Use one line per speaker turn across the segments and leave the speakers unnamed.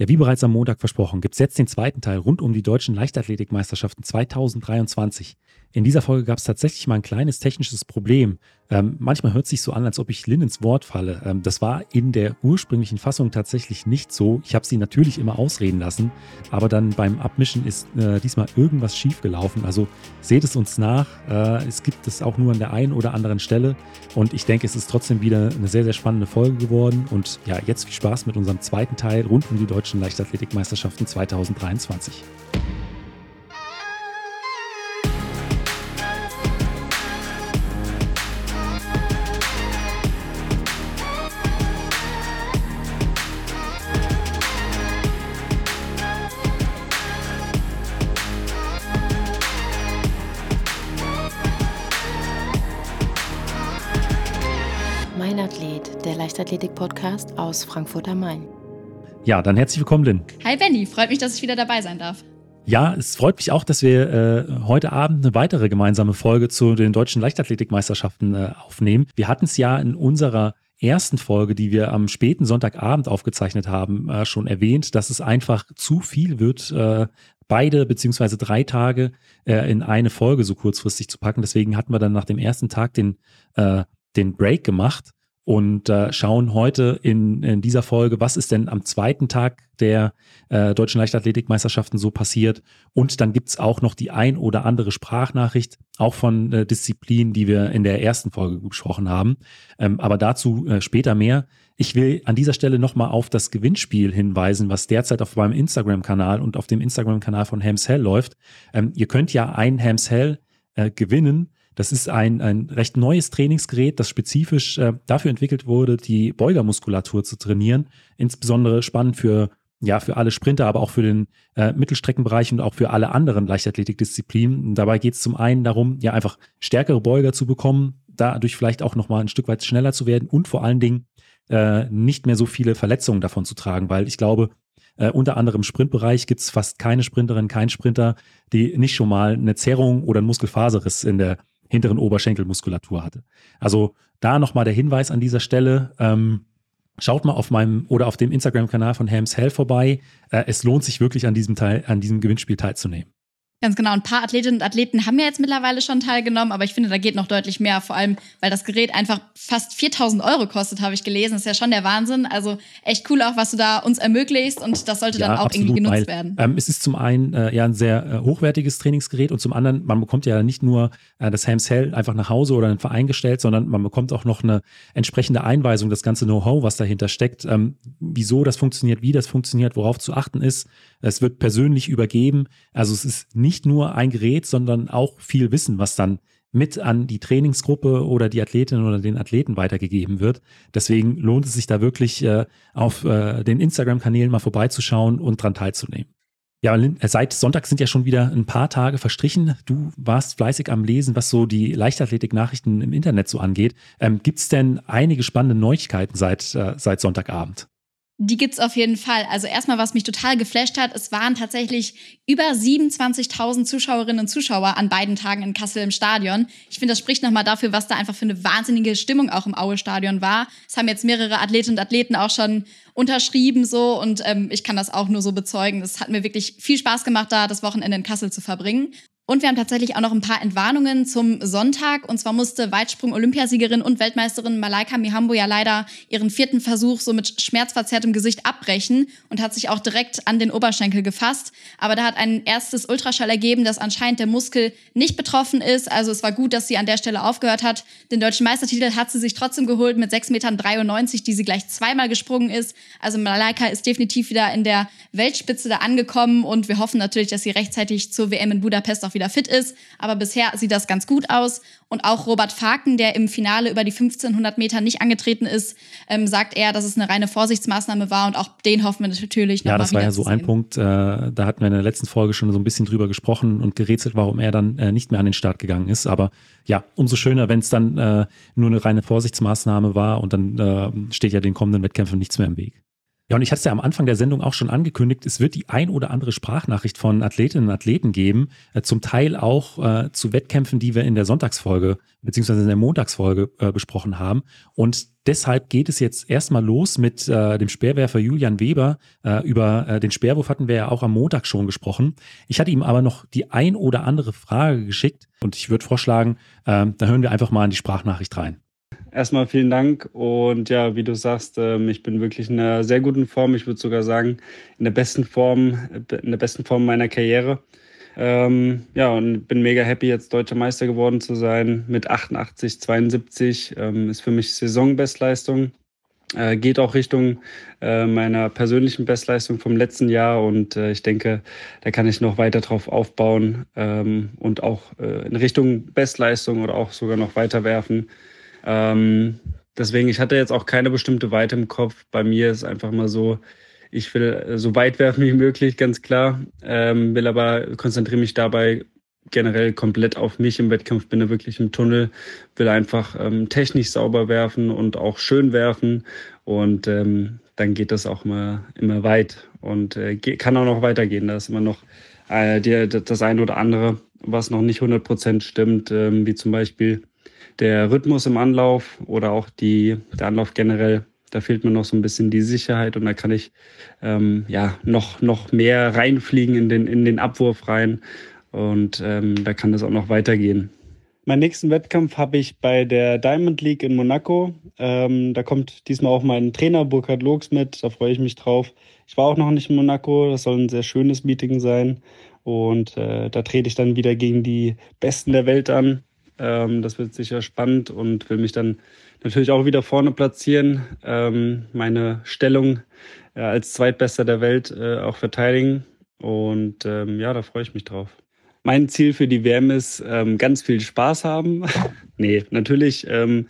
Ja, wie bereits am Montag versprochen, gibt es jetzt den zweiten Teil rund um die deutschen Leichtathletikmeisterschaften 2023. In dieser Folge gab es tatsächlich mal ein kleines technisches Problem. Ähm, manchmal hört es sich so an, als ob ich Lynn ins Wort falle. Ähm, das war in der ursprünglichen Fassung tatsächlich nicht so. Ich habe sie natürlich immer ausreden lassen, aber dann beim Abmischen ist äh, diesmal irgendwas schiefgelaufen. Also seht es uns nach. Äh, es gibt es auch nur an der einen oder anderen Stelle. Und ich denke, es ist trotzdem wieder eine sehr, sehr spannende Folge geworden. Und ja, jetzt viel Spaß mit unserem zweiten Teil rund um die deutschen Leichtathletikmeisterschaften 2023.
Leichtathletik-Podcast aus Frankfurt am Main.
Ja, dann herzlich willkommen, Lynn.
Hi Benny, freut mich, dass ich wieder dabei sein darf.
Ja, es freut mich auch, dass wir äh, heute Abend eine weitere gemeinsame Folge zu den deutschen Leichtathletikmeisterschaften äh, aufnehmen. Wir hatten es ja in unserer ersten Folge, die wir am späten Sonntagabend aufgezeichnet haben, äh, schon erwähnt, dass es einfach zu viel wird, äh, beide beziehungsweise drei Tage äh, in eine Folge so kurzfristig zu packen. Deswegen hatten wir dann nach dem ersten Tag den, äh, den Break gemacht und äh, schauen heute in, in dieser Folge, was ist denn am zweiten Tag der äh, deutschen Leichtathletikmeisterschaften so passiert. Und dann gibt's auch noch die ein oder andere Sprachnachricht, auch von äh, Disziplinen, die wir in der ersten Folge besprochen haben. Ähm, aber dazu äh, später mehr. Ich will an dieser Stelle nochmal auf das Gewinnspiel hinweisen, was derzeit auf meinem Instagram-Kanal und auf dem Instagram-Kanal von Hams Hell läuft. Ähm, ihr könnt ja ein Hams Hell äh, gewinnen das ist ein, ein recht neues Trainingsgerät, das spezifisch äh, dafür entwickelt wurde, die Beugermuskulatur zu trainieren. Insbesondere spannend für, ja, für alle Sprinter, aber auch für den äh, Mittelstreckenbereich und auch für alle anderen Leichtathletikdisziplinen. Dabei geht es zum einen darum, ja, einfach stärkere Beuger zu bekommen, dadurch vielleicht auch nochmal ein Stück weit schneller zu werden und vor allen Dingen äh, nicht mehr so viele Verletzungen davon zu tragen, weil ich glaube, äh, unter anderem im Sprintbereich gibt es fast keine Sprinterin, kein Sprinter, die nicht schon mal eine Zerrung oder einen Muskelfaserriss in der hinteren Oberschenkelmuskulatur hatte. Also da nochmal der Hinweis an dieser Stelle. Ähm, Schaut mal auf meinem oder auf dem Instagram-Kanal von Hams Hell vorbei. Äh, es lohnt sich wirklich an diesem Teil, an diesem Gewinnspiel teilzunehmen.
Ganz genau. Ein paar Athletinnen und Athleten haben ja jetzt mittlerweile schon teilgenommen, aber ich finde, da geht noch deutlich mehr. Vor allem, weil das Gerät einfach fast 4000 Euro kostet, habe ich gelesen. Das ist ja schon der Wahnsinn. Also echt cool auch, was du da uns ermöglicht und das sollte ja, dann auch absolut, irgendwie genutzt weil, werden.
Ähm, es ist zum einen äh, ja ein sehr äh, hochwertiges Trainingsgerät und zum anderen, man bekommt ja nicht nur äh, das Hams Hell einfach nach Hause oder in einen Verein gestellt, sondern man bekommt auch noch eine entsprechende Einweisung, das ganze Know-how, was dahinter steckt, ähm, wieso das funktioniert, wie das funktioniert, worauf zu achten ist. Es wird persönlich übergeben. Also es ist nicht nur ein Gerät, sondern auch viel Wissen, was dann mit an die Trainingsgruppe oder die Athletin oder den Athleten weitergegeben wird. Deswegen lohnt es sich da wirklich äh, auf äh, den Instagram-Kanälen mal vorbeizuschauen und dran teilzunehmen. Ja, seit Sonntag sind ja schon wieder ein paar Tage verstrichen. Du warst fleißig am Lesen, was so die Leichtathletik-Nachrichten im Internet so angeht. Ähm, Gibt es denn einige spannende Neuigkeiten seit, äh, seit Sonntagabend?
Die gibt's auf jeden Fall. Also erstmal, was mich total geflasht hat, es waren tatsächlich über 27.000 Zuschauerinnen und Zuschauer an beiden Tagen in Kassel im Stadion. Ich finde, das spricht nochmal dafür, was da einfach für eine wahnsinnige Stimmung auch im Aue-Stadion war. Es haben jetzt mehrere Athletinnen und Athleten auch schon unterschrieben so und ähm, ich kann das auch nur so bezeugen. Es hat mir wirklich viel Spaß gemacht, da das Wochenende in Kassel zu verbringen. Und wir haben tatsächlich auch noch ein paar Entwarnungen zum Sonntag. Und zwar musste Weitsprung-Olympiasiegerin und Weltmeisterin Malaika Mihambo ja leider ihren vierten Versuch so mit schmerzverzerrtem Gesicht abbrechen und hat sich auch direkt an den Oberschenkel gefasst. Aber da hat ein erstes Ultraschall ergeben, dass anscheinend der Muskel nicht betroffen ist. Also es war gut, dass sie an der Stelle aufgehört hat. Den deutschen Meistertitel hat sie sich trotzdem geholt mit 6,93 Metern, die sie gleich zweimal gesprungen ist. Also Malaika ist definitiv wieder in der Weltspitze da angekommen und wir hoffen natürlich, dass sie rechtzeitig zur WM in Budapest auch wieder wieder fit ist. Aber bisher sieht das ganz gut aus. Und auch Robert Faken, der im Finale über die 1500 Meter nicht angetreten ist, ähm, sagt er, dass es eine reine Vorsichtsmaßnahme war. Und auch den hoffen wir natürlich
noch Ja, das war ja so ein Punkt. Äh, da hatten wir in der letzten Folge schon so ein bisschen drüber gesprochen und gerätselt, warum er dann äh, nicht mehr an den Start gegangen ist. Aber ja, umso schöner, wenn es dann äh, nur eine reine Vorsichtsmaßnahme war und dann äh, steht ja den kommenden Wettkämpfen nichts mehr im Weg. Ja, und ich hatte es ja am Anfang der Sendung auch schon angekündigt, es wird die ein oder andere Sprachnachricht von Athletinnen und Athleten geben, äh, zum Teil auch äh, zu Wettkämpfen, die wir in der Sonntagsfolge beziehungsweise in der Montagsfolge äh, besprochen haben. Und deshalb geht es jetzt erstmal los mit äh, dem Speerwerfer Julian Weber. Äh, über äh, den Speerwurf hatten wir ja auch am Montag schon gesprochen. Ich hatte ihm aber noch die ein oder andere Frage geschickt und ich würde vorschlagen, äh, da hören wir einfach mal in die Sprachnachricht rein.
Erstmal vielen Dank und ja, wie du sagst, ähm, ich bin wirklich in einer sehr guten Form. Ich würde sogar sagen, in der besten Form, in der besten Form meiner Karriere. Ähm, ja, und bin mega happy, jetzt deutscher Meister geworden zu sein mit 88, 72. Ähm, ist für mich Saisonbestleistung. Äh, geht auch Richtung äh, meiner persönlichen Bestleistung vom letzten Jahr und äh, ich denke, da kann ich noch weiter drauf aufbauen ähm, und auch äh, in Richtung Bestleistung oder auch sogar noch weiter werfen. Ähm, deswegen, ich hatte jetzt auch keine bestimmte Weite im Kopf. Bei mir ist einfach mal so, ich will so weit werfen wie möglich, ganz klar, ähm, will aber konzentriere mich dabei generell komplett auf mich im Wettkampf, bin da wirklich im Tunnel, will einfach ähm, technisch sauber werfen und auch schön werfen und ähm, dann geht das auch immer, immer weit und äh, kann auch noch weitergehen. Da ist immer noch äh, die, das eine oder andere, was noch nicht 100 Prozent stimmt, ähm, wie zum Beispiel der Rhythmus im Anlauf oder auch die, der Anlauf generell, da fehlt mir noch so ein bisschen die Sicherheit und da kann ich ähm, ja noch, noch mehr reinfliegen in den, in den Abwurf rein und ähm, da kann das auch noch weitergehen. Meinen nächsten Wettkampf habe ich bei der Diamond League in Monaco. Ähm, da kommt diesmal auch mein Trainer Burkhard Logs mit, da freue ich mich drauf. Ich war auch noch nicht in Monaco, das soll ein sehr schönes Meeting sein. Und äh, da trete ich dann wieder gegen die Besten der Welt an. Ähm, das wird sicher spannend und will mich dann natürlich auch wieder vorne platzieren, ähm, meine Stellung äh, als Zweitbester der Welt äh, auch verteidigen. Und ähm, ja, da freue ich mich drauf. Mein Ziel für die WM ist, ähm, ganz viel Spaß haben. nee, natürlich ähm,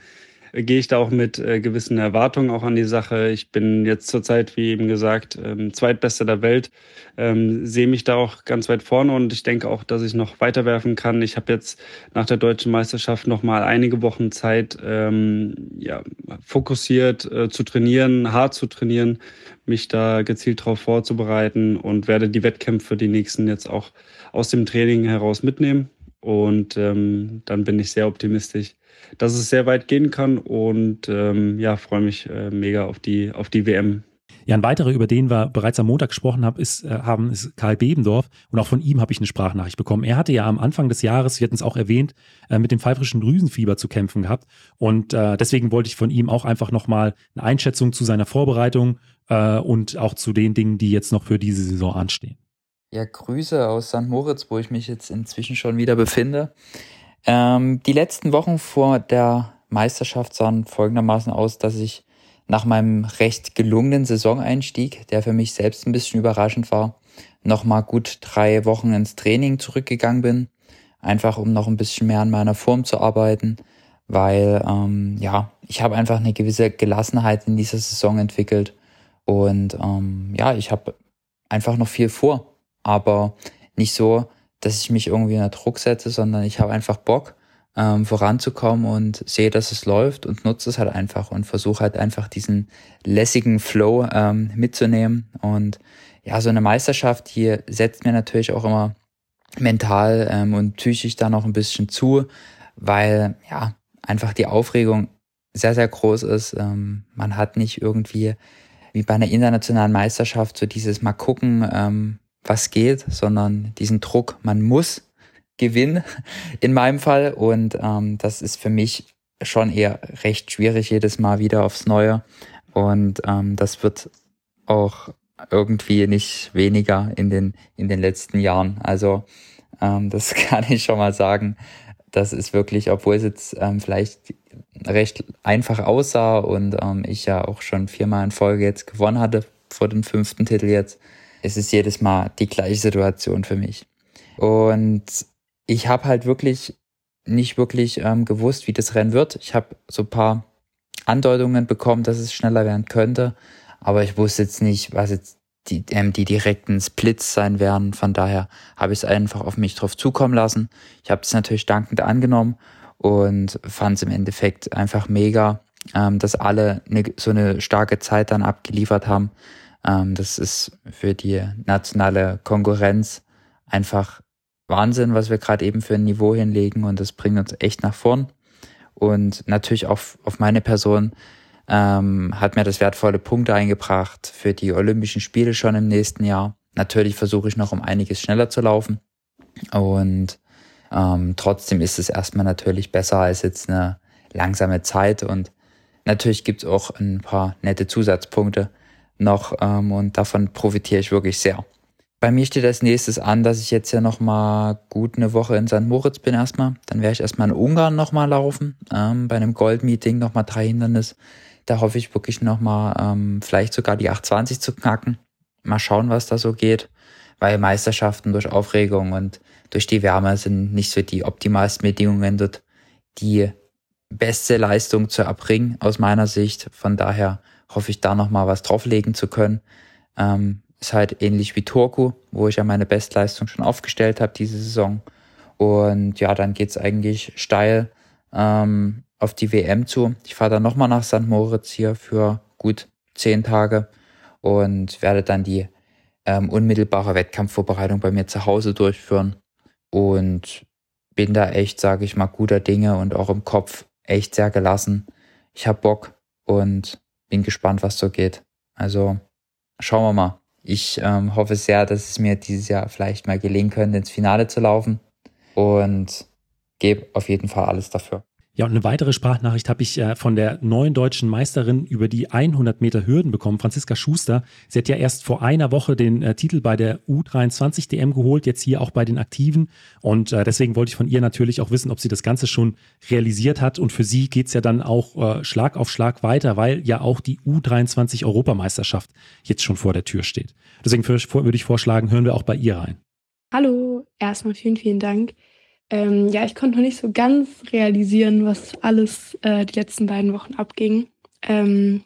gehe ich da auch mit äh, gewissen Erwartungen auch an die Sache. Ich bin jetzt zurzeit, wie eben gesagt, ähm, zweitbester der Welt, ähm, sehe mich da auch ganz weit vorne und ich denke auch, dass ich noch weiterwerfen kann. Ich habe jetzt nach der deutschen Meisterschaft noch mal einige Wochen Zeit, ähm, ja, fokussiert äh, zu trainieren, hart zu trainieren, mich da gezielt darauf vorzubereiten und werde die Wettkämpfe die nächsten jetzt auch aus dem Training heraus mitnehmen. Und ähm, dann bin ich sehr optimistisch, dass es sehr weit gehen kann und ähm, ja, freue mich äh, mega auf die, auf die WM.
Ja, ein weiterer, über den wir bereits am Montag gesprochen haben, ist, äh, haben, ist Karl Bebendorf. Und auch von ihm habe ich eine Sprachnachricht bekommen. Er hatte ja am Anfang des Jahres, wir hatten es auch erwähnt, äh, mit dem pfeifrischen Drüsenfieber zu kämpfen gehabt. Und äh, deswegen wollte ich von ihm auch einfach nochmal eine Einschätzung zu seiner Vorbereitung und auch zu den Dingen, die jetzt noch für diese Saison anstehen.
Ja, Grüße aus St. Moritz, wo ich mich jetzt inzwischen schon wieder befinde. Ähm, die letzten Wochen vor der Meisterschaft sahen folgendermaßen aus, dass ich nach meinem recht gelungenen Saisoneinstieg, der für mich selbst ein bisschen überraschend war, nochmal gut drei Wochen ins Training zurückgegangen bin. Einfach um noch ein bisschen mehr an meiner Form zu arbeiten, weil ähm, ja, ich habe einfach eine gewisse Gelassenheit in dieser Saison entwickelt. Und ähm, ja, ich habe einfach noch viel vor. Aber nicht so, dass ich mich irgendwie unter Druck setze, sondern ich habe einfach Bock, ähm, voranzukommen und sehe, dass es läuft und nutze es halt einfach und versuche halt einfach diesen lässigen Flow ähm, mitzunehmen. Und ja, so eine Meisterschaft hier setzt mir natürlich auch immer mental ähm, und psychisch da noch ein bisschen zu, weil ja einfach die Aufregung sehr, sehr groß ist. Ähm, man hat nicht irgendwie wie bei einer internationalen Meisterschaft so dieses mal gucken, ähm, was geht, sondern diesen Druck, man muss gewinnen in meinem Fall. Und ähm, das ist für mich schon eher recht schwierig jedes Mal wieder aufs Neue. Und ähm, das wird auch irgendwie nicht weniger in den, in den letzten Jahren. Also ähm, das kann ich schon mal sagen. Das ist wirklich, obwohl es jetzt ähm, vielleicht recht einfach aussah und ähm, ich ja auch schon viermal in Folge jetzt gewonnen hatte vor dem fünften Titel jetzt, es ist jedes Mal die gleiche Situation für mich. Und ich habe halt wirklich nicht wirklich ähm, gewusst, wie das Rennen wird. Ich habe so paar Andeutungen bekommen, dass es schneller werden könnte, aber ich wusste jetzt nicht, was jetzt die, ähm, die direkten Splits sein werden. Von daher habe ich es einfach auf mich drauf zukommen lassen. Ich habe es natürlich dankend angenommen und fand es im Endeffekt einfach mega, ähm, dass alle eine, so eine starke Zeit dann abgeliefert haben das ist für die nationale Konkurrenz einfach Wahnsinn, was wir gerade eben für ein Niveau hinlegen und das bringt uns echt nach vorn. Und natürlich auch auf meine Person ähm, hat mir das wertvolle Punkte eingebracht für die Olympischen Spiele schon im nächsten Jahr. Natürlich versuche ich noch um einiges schneller zu laufen. Und ähm, trotzdem ist es erstmal natürlich besser als jetzt eine langsame Zeit. Und natürlich gibt es auch ein paar nette Zusatzpunkte noch ähm, und davon profitiere ich wirklich sehr. Bei mir steht als nächstes an, dass ich jetzt ja noch mal gut eine Woche in St. Moritz bin erstmal. Dann werde ich erstmal in Ungarn noch mal laufen, ähm, bei einem Goldmeeting noch mal drei Hindernis. Da hoffe ich wirklich noch mal ähm, vielleicht sogar die 820 zu knacken. Mal schauen, was da so geht, weil Meisterschaften durch Aufregung und durch die Wärme sind nicht so die optimalsten Bedingungen dort die beste Leistung zu erbringen aus meiner Sicht. Von daher hoffe ich da noch mal was drauflegen zu können. Ähm, ist halt ähnlich wie Turku, wo ich ja meine Bestleistung schon aufgestellt habe diese Saison. Und ja, dann geht's eigentlich steil ähm, auf die WM zu. Ich fahre dann nochmal nach St. Moritz hier für gut zehn Tage und werde dann die ähm, unmittelbare Wettkampfvorbereitung bei mir zu Hause durchführen. Und bin da echt, sage ich mal, guter Dinge und auch im Kopf echt sehr gelassen. Ich hab Bock und bin gespannt, was so geht. Also schauen wir mal. Ich ähm, hoffe sehr, dass es mir dieses Jahr vielleicht mal gelingen könnte, ins Finale zu laufen und gebe auf jeden Fall alles dafür.
Ja, und eine weitere Sprachnachricht habe ich äh, von der neuen deutschen Meisterin über die 100 Meter Hürden bekommen, Franziska Schuster. Sie hat ja erst vor einer Woche den äh, Titel bei der U23 DM geholt, jetzt hier auch bei den Aktiven. Und äh, deswegen wollte ich von ihr natürlich auch wissen, ob sie das Ganze schon realisiert hat. Und für sie geht's ja dann auch äh, Schlag auf Schlag weiter, weil ja auch die U23 Europameisterschaft jetzt schon vor der Tür steht. Deswegen würde ich vorschlagen, hören wir auch bei ihr rein.
Hallo, erstmal vielen, vielen Dank ähm, ja, ich konnte noch nicht so ganz realisieren, was alles äh, die letzten beiden Wochen abging. Ähm,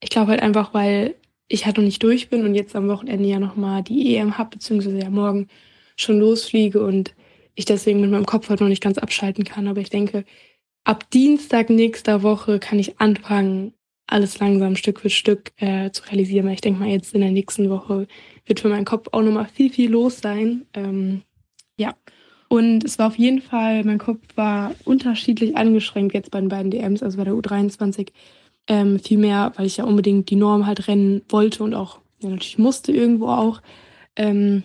ich glaube halt einfach, weil ich halt noch nicht durch bin und jetzt am Wochenende ja nochmal die EM habe, beziehungsweise ja morgen schon losfliege und ich deswegen mit meinem Kopf halt noch nicht ganz abschalten kann. Aber ich denke, ab Dienstag nächster Woche kann ich anfangen, alles langsam Stück für Stück äh, zu realisieren. Weil ich denke mal, jetzt in der nächsten Woche wird für meinen Kopf auch nochmal viel, viel los sein. Ähm, ja. Und es war auf jeden Fall, mein Kopf war unterschiedlich angeschränkt jetzt bei den beiden DMs, also bei der U23 ähm, viel mehr, weil ich ja unbedingt die Norm halt rennen wollte und auch ja, natürlich musste irgendwo auch. Ähm,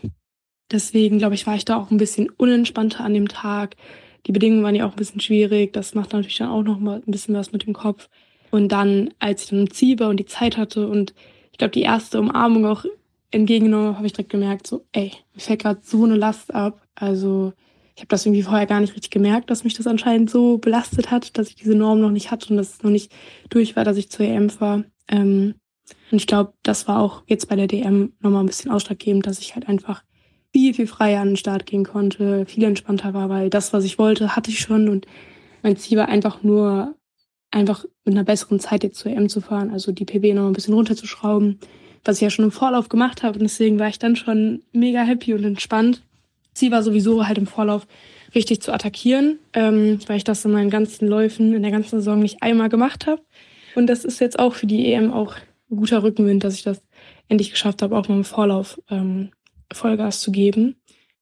deswegen, glaube ich, war ich da auch ein bisschen unentspannter an dem Tag. Die Bedingungen waren ja auch ein bisschen schwierig. Das macht natürlich dann auch noch mal ein bisschen was mit dem Kopf. Und dann, als ich dann im Ziel war und die Zeit hatte und ich glaube, die erste Umarmung auch entgegengenommen habe, ich direkt gemerkt, so, ey, mir fällt gerade so eine Last ab. Also ich habe das irgendwie vorher gar nicht richtig gemerkt, dass mich das anscheinend so belastet hat, dass ich diese Norm noch nicht hatte und dass es noch nicht durch war, dass ich zur EM war. Ähm, und ich glaube, das war auch jetzt bei der DM nochmal ein bisschen ausschlaggebend, dass ich halt einfach viel, viel freier an den Start gehen konnte, viel entspannter war, weil das, was ich wollte, hatte ich schon und mein Ziel war einfach nur, einfach mit einer besseren Zeit jetzt zur EM zu fahren, also die PB noch ein bisschen runterzuschrauben, was ich ja schon im Vorlauf gemacht habe und deswegen war ich dann schon mega happy und entspannt Ziel war sowieso halt im Vorlauf richtig zu attackieren, ähm, weil ich das in meinen ganzen Läufen in der ganzen Saison nicht einmal gemacht habe. Und das ist jetzt auch für die EM auch ein guter Rückenwind, dass ich das endlich geschafft habe, auch mal im Vorlauf ähm, Vollgas zu geben.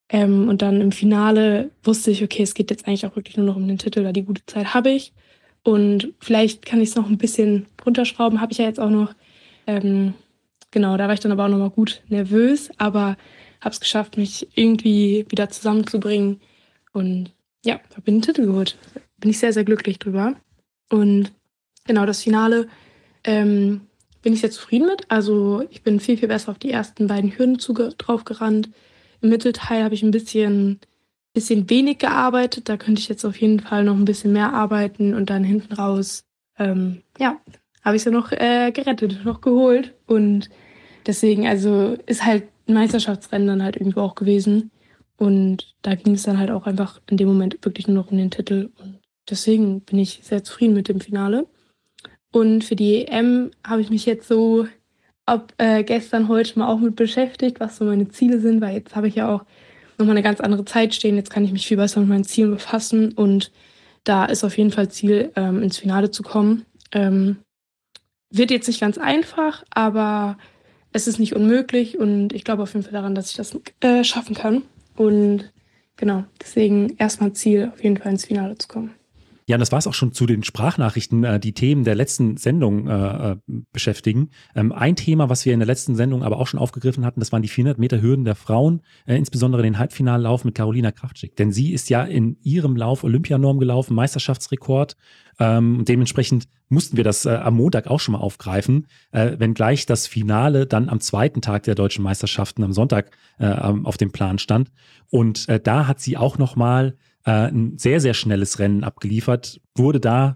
Ähm, und dann im Finale wusste ich, okay, es geht jetzt eigentlich auch wirklich nur noch um den Titel, da die gute Zeit habe ich. Und vielleicht kann ich es noch ein bisschen runterschrauben, habe ich ja jetzt auch noch. Ähm, genau, da war ich dann aber auch noch mal gut nervös, aber habe es geschafft, mich irgendwie wieder zusammenzubringen. Und ja, habe den Titel geholt. Bin ich sehr, sehr glücklich drüber. Und genau, das Finale ähm, bin ich sehr zufrieden mit. Also ich bin viel, viel besser auf die ersten beiden Hürden drauf gerannt. Im Mittelteil habe ich ein bisschen, bisschen wenig gearbeitet. Da könnte ich jetzt auf jeden Fall noch ein bisschen mehr arbeiten. Und dann hinten raus, ähm, ja, habe ich es ja noch äh, gerettet, noch geholt. Und deswegen, also ist halt Meisterschaftsrennen dann halt irgendwo auch gewesen. Und da ging es dann halt auch einfach in dem Moment wirklich nur noch um den Titel. Und deswegen bin ich sehr zufrieden mit dem Finale. Und für die EM habe ich mich jetzt so ab äh, gestern, heute mal auch mit beschäftigt, was so meine Ziele sind, weil jetzt habe ich ja auch nochmal eine ganz andere Zeit stehen. Jetzt kann ich mich viel besser mit meinen Zielen befassen. Und da ist auf jeden Fall Ziel, ähm, ins Finale zu kommen. Ähm, wird jetzt nicht ganz einfach, aber es ist nicht unmöglich und ich glaube auf jeden Fall daran, dass ich das äh, schaffen kann. Und genau, deswegen erstmal Ziel, auf jeden Fall ins Finale zu kommen.
Ja, und das war es auch schon zu den Sprachnachrichten, äh, die Themen der letzten Sendung äh, äh, beschäftigen. Ähm, ein Thema, was wir in der letzten Sendung aber auch schon aufgegriffen hatten, das waren die 400 Meter Hürden der Frauen, äh, insbesondere den Halbfinallauf mit Carolina Kraftschick. Denn sie ist ja in ihrem Lauf Olympianorm gelaufen, Meisterschaftsrekord. Ähm, dementsprechend mussten wir das äh, am Montag auch schon mal aufgreifen, äh, wenngleich das Finale dann am zweiten Tag der deutschen Meisterschaften am Sonntag äh, auf dem Plan stand. Und äh, da hat sie auch noch mal äh, ein sehr, sehr schnelles Rennen abgeliefert, wurde da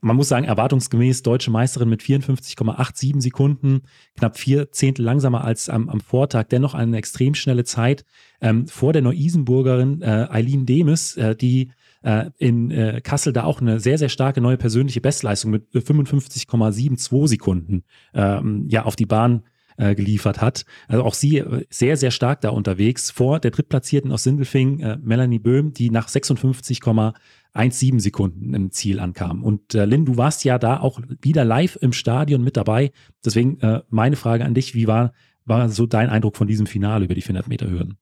man muss sagen, erwartungsgemäß deutsche Meisterin mit 54,87 Sekunden, knapp vier Zehntel langsamer als am, am Vortag, dennoch eine extrem schnelle Zeit ähm, vor der Neu-Isenburgerin äh, Eileen Demes, äh, die äh, in äh, Kassel da auch eine sehr, sehr starke neue persönliche Bestleistung mit 55,72 Sekunden ähm, ja auf die Bahn äh, geliefert hat. Also auch sie äh, sehr, sehr stark da unterwegs. Vor der Drittplatzierten aus Sindelfing, äh, Melanie Böhm, die nach 56,17 Sekunden im Ziel ankam. Und äh, Lynn, du warst ja da auch wieder live im Stadion mit dabei. Deswegen äh, meine Frage an dich, wie war, war so dein Eindruck von diesem Finale über die 400 Meter Hürden?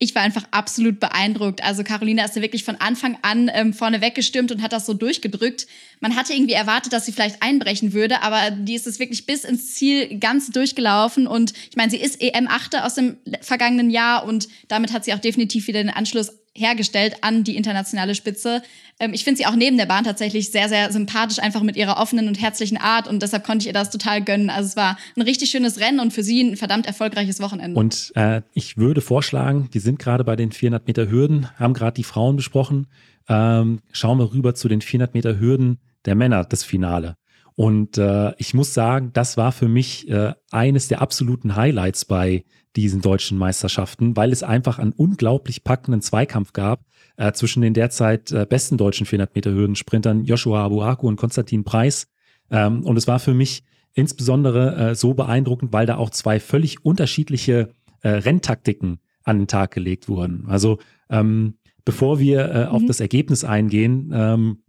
Ich war einfach absolut beeindruckt. Also Carolina ist ja wirklich von Anfang an ähm, vorne weggestürmt und hat das so durchgedrückt. Man hatte irgendwie erwartet, dass sie vielleicht einbrechen würde, aber die ist es wirklich bis ins Ziel ganz durchgelaufen. Und ich meine, sie ist EM-Achte aus dem vergangenen Jahr und damit hat sie auch definitiv wieder den Anschluss hergestellt an die internationale Spitze. Ähm, ich finde sie auch neben der Bahn tatsächlich sehr, sehr sympathisch, einfach mit ihrer offenen und herzlichen Art und deshalb konnte ich ihr das total gönnen. Also es war ein richtig schönes Rennen und für sie ein verdammt erfolgreiches Wochenende.
Und äh, ich würde vorschlagen, wir sind gerade bei den 400 Meter Hürden, haben gerade die Frauen besprochen. Ähm, schauen wir rüber zu den 400 Meter Hürden der Männer, das Finale. Und äh, ich muss sagen, das war für mich äh, eines der absoluten Highlights bei diesen deutschen Meisterschaften, weil es einfach einen unglaublich packenden Zweikampf gab äh, zwischen den derzeit äh, besten deutschen 400 Meter Hürdensprintern Joshua Abuaku und Konstantin Preis. Ähm, und es war für mich insbesondere äh, so beeindruckend, weil da auch zwei völlig unterschiedliche äh, Renntaktiken an den Tag gelegt wurden. Also ähm, bevor wir äh, auf mhm. das Ergebnis eingehen, ähm, äh,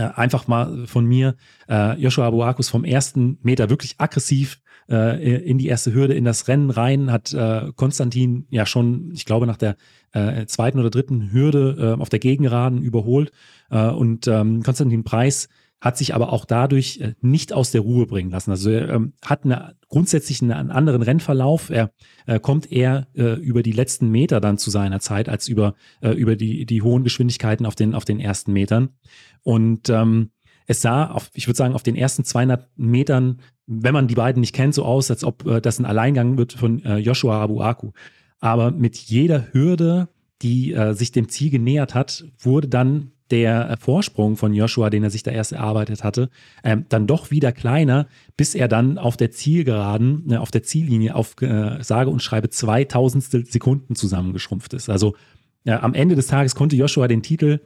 einfach mal von mir, äh, Joshua Abuakus vom ersten Meter wirklich aggressiv äh, in die erste Hürde, in das Rennen rein, hat äh, Konstantin ja schon, ich glaube, nach der äh, zweiten oder dritten Hürde äh, auf der Gegenraden überholt. Äh, und ähm, Konstantin Preis hat sich aber auch dadurch äh, nicht aus der Ruhe bringen lassen. Also er ähm, hat eine, grundsätzlich einen, anderen Rennverlauf. Er äh, kommt eher äh, über die letzten Meter dann zu seiner Zeit als über, äh, über die, die hohen Geschwindigkeiten auf den, auf den ersten Metern. Und ähm, es sah, auf, ich würde sagen, auf den ersten 200 Metern, wenn man die beiden nicht kennt, so aus, als ob äh, das ein Alleingang wird von äh, Joshua Abuaku. Aber mit jeder Hürde, die äh, sich dem Ziel genähert hat, wurde dann der Vorsprung von Joshua, den er sich da erst erarbeitet hatte, ähm, dann doch wieder kleiner, bis er dann auf der Zielgeraden, äh, auf der Ziellinie auf äh, sage und schreibe 2000 Sekunden zusammengeschrumpft ist. Also äh, am Ende des Tages konnte Joshua den Titel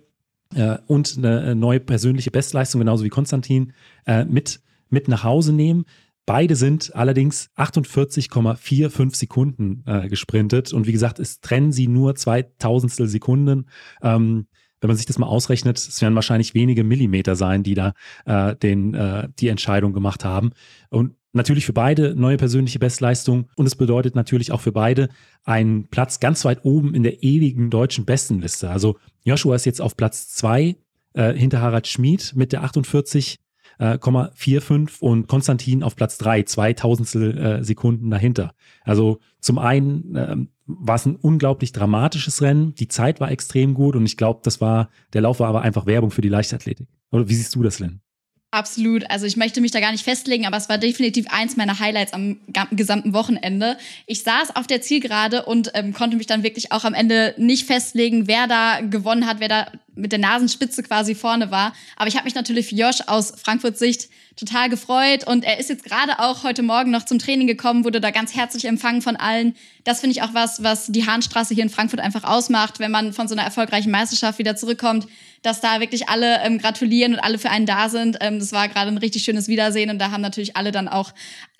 äh, und eine äh, neue persönliche Bestleistung, genauso wie Konstantin, äh, mit, mit nach Hause nehmen. Beide sind allerdings 48,45 Sekunden äh, gesprintet. Und wie gesagt, es trennen sie nur 2000 Sekunden. Ähm, wenn man sich das mal ausrechnet, es werden wahrscheinlich wenige Millimeter sein, die da äh, den, äh, die Entscheidung gemacht haben. Und natürlich für beide neue persönliche Bestleistung. Und es bedeutet natürlich auch für beide einen Platz ganz weit oben in der ewigen deutschen Bestenliste. Also Joshua ist jetzt auf Platz zwei äh, hinter Harald Schmid mit der 48 45 und Konstantin auf Platz 3, 2000 äh, Sekunden dahinter. Also zum einen ähm, war es ein unglaublich dramatisches Rennen, die Zeit war extrem gut und ich glaube, das war, der Lauf war aber einfach Werbung für die Leichtathletik. Oder wie siehst du das, Lynn?
Absolut. Also ich möchte mich da gar nicht festlegen, aber es war definitiv eins meiner Highlights am gesamten Wochenende. Ich saß auf der Zielgerade und ähm, konnte mich dann wirklich auch am Ende nicht festlegen, wer da gewonnen hat, wer da mit der Nasenspitze quasi vorne war. Aber ich habe mich natürlich für Josh aus Frankfurts Sicht total gefreut und er ist jetzt gerade auch heute Morgen noch zum Training gekommen, wurde da ganz herzlich empfangen von allen. Das finde ich auch was, was die Hahnstraße hier in Frankfurt einfach ausmacht, wenn man von so einer erfolgreichen Meisterschaft wieder zurückkommt, dass da wirklich alle ähm, gratulieren und alle für einen da sind. Ähm, das war gerade ein richtig schönes Wiedersehen und da haben natürlich alle dann auch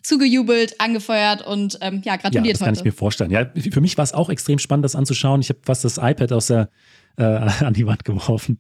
zugejubelt, angefeuert und ähm, ja, gratuliert
ja, das kann
heute.
ich mir vorstellen. Ja, für mich war es auch extrem spannend, das anzuschauen. Ich habe fast das iPad aus der äh, an die Wand geworfen.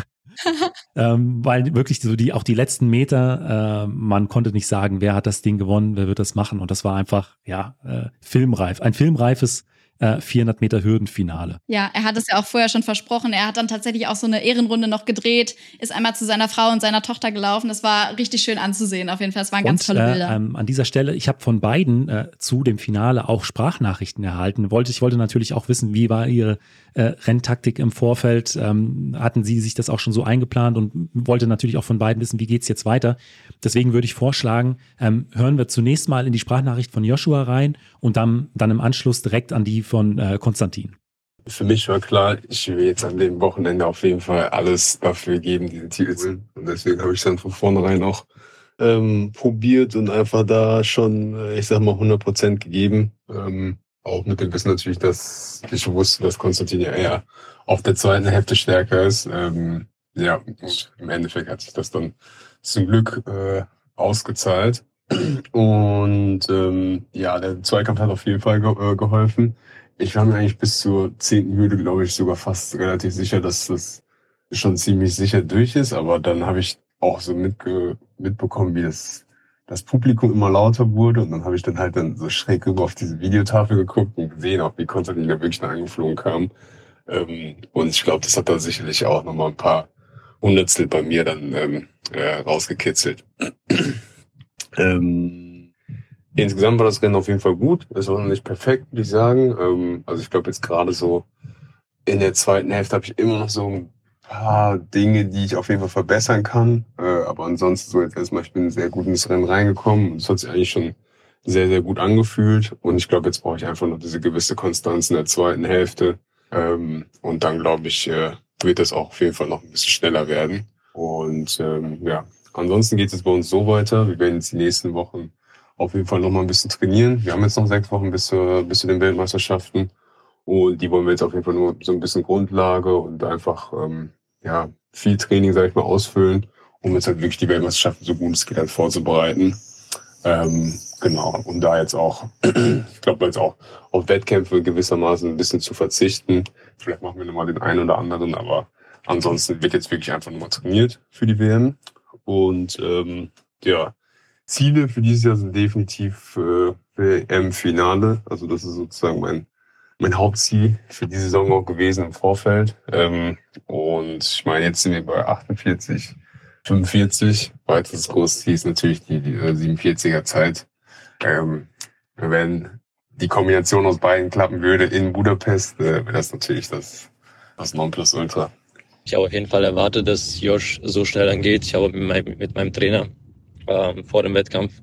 ähm, weil wirklich so die, auch die letzten Meter, äh, man konnte nicht sagen, wer hat das Ding gewonnen, wer wird das machen. Und das war einfach, ja, äh, filmreif. Ein filmreifes 400 äh, Meter Hürdenfinale.
Ja, er hat es ja auch vorher schon versprochen. Er hat dann tatsächlich auch so eine Ehrenrunde noch gedreht, ist einmal zu seiner Frau und seiner Tochter gelaufen. Das war richtig schön anzusehen. Auf jeden Fall, es waren und, ganz tolle Bilder.
Äh, ähm, an dieser Stelle, ich habe von beiden äh, zu dem Finale auch Sprachnachrichten erhalten. Wollte, ich wollte natürlich auch wissen, wie war ihre äh, Renntaktik im Vorfeld? Ähm, hatten sie sich das auch schon so eingeplant und wollte natürlich auch von beiden wissen, wie geht's jetzt weiter? Deswegen würde ich vorschlagen, ähm, hören wir zunächst mal in die Sprachnachricht von Joshua rein und dann, dann im Anschluss direkt an die von äh, Konstantin.
Für mich war klar, ich will jetzt an dem Wochenende auf jeden Fall alles dafür geben, diesen Titel zu Und deswegen habe ich dann von vornherein auch ähm, probiert und einfach da schon, äh, ich sag mal, 100 Prozent gegeben. Ähm, auch mit dem Wissen natürlich, dass ich wusste, dass Konstantin ja eher auf der zweiten Hälfte stärker ist. Ähm, ja, und im Endeffekt hat sich das dann zum Glück äh, ausgezahlt. Und ähm, ja, der Zweikampf hat auf jeden Fall ge äh, geholfen. Ich war mir eigentlich bis zur zehnten Hürde, glaube ich, sogar fast relativ sicher, dass das schon ziemlich sicher durch ist. Aber dann habe ich auch so mitge mitbekommen, wie das, das Publikum immer lauter wurde. Und dann habe ich dann halt dann so schräg rüber auf diese Videotafel geguckt und gesehen, auch wie Konstantin da wirklich angeflogen kam. Ähm, und ich glaube, das hat da sicherlich auch nochmal ein paar Hundertstel bei mir dann ähm, äh, rausgekitzelt. Ähm, insgesamt war das Rennen auf jeden Fall gut. Es war noch nicht perfekt, würde ich sagen. Ähm, also ich glaube jetzt gerade so in der zweiten Hälfte habe ich immer noch so ein paar Dinge, die ich auf jeden Fall verbessern kann. Äh, aber ansonsten so jetzt erstmal, ich bin sehr gut ins Rennen reingekommen. Es hat sich eigentlich schon sehr, sehr gut angefühlt. Und ich glaube, jetzt brauche ich einfach noch diese gewisse Konstanz in der zweiten Hälfte. Ähm, und dann glaube ich, äh, wird das auch auf jeden Fall noch ein bisschen schneller werden. Und ähm, ja, ansonsten geht es bei uns so weiter. Wir werden jetzt die nächsten Wochen auf jeden Fall noch mal ein bisschen trainieren. Wir haben jetzt noch sechs Wochen bis, zur, bis zu den Weltmeisterschaften. Und die wollen wir jetzt auf jeden Fall nur so ein bisschen Grundlage und einfach ähm, ja, viel Training, sage ich mal, ausfüllen, um jetzt halt wirklich die Weltmeisterschaften so gut es geht halt vorzubereiten. Ähm, genau, um da jetzt auch, ich glaube, jetzt auch auf Wettkämpfe gewissermaßen ein bisschen zu verzichten. Vielleicht machen wir nochmal den einen oder anderen, aber ansonsten wird jetzt wirklich einfach nochmal trainiert für die WM. Und ähm, ja, Ziele für dieses Jahr sind definitiv äh, WM-Finale. Also das ist sozusagen mein, mein Hauptziel für die Saison auch gewesen im Vorfeld. Ähm, und ich meine, jetzt sind wir bei 48, 45. Weiteres großes Ziel ist natürlich die, die 47er Zeit. Ähm, wenn die Kombination aus beiden klappen würde in Budapest, äh, wäre das natürlich das, das Nonplusultra.
Ich habe auf jeden Fall erwartet, dass Josh so schnell angeht. Ich habe mit meinem, mit meinem Trainer ähm, vor dem Wettkampf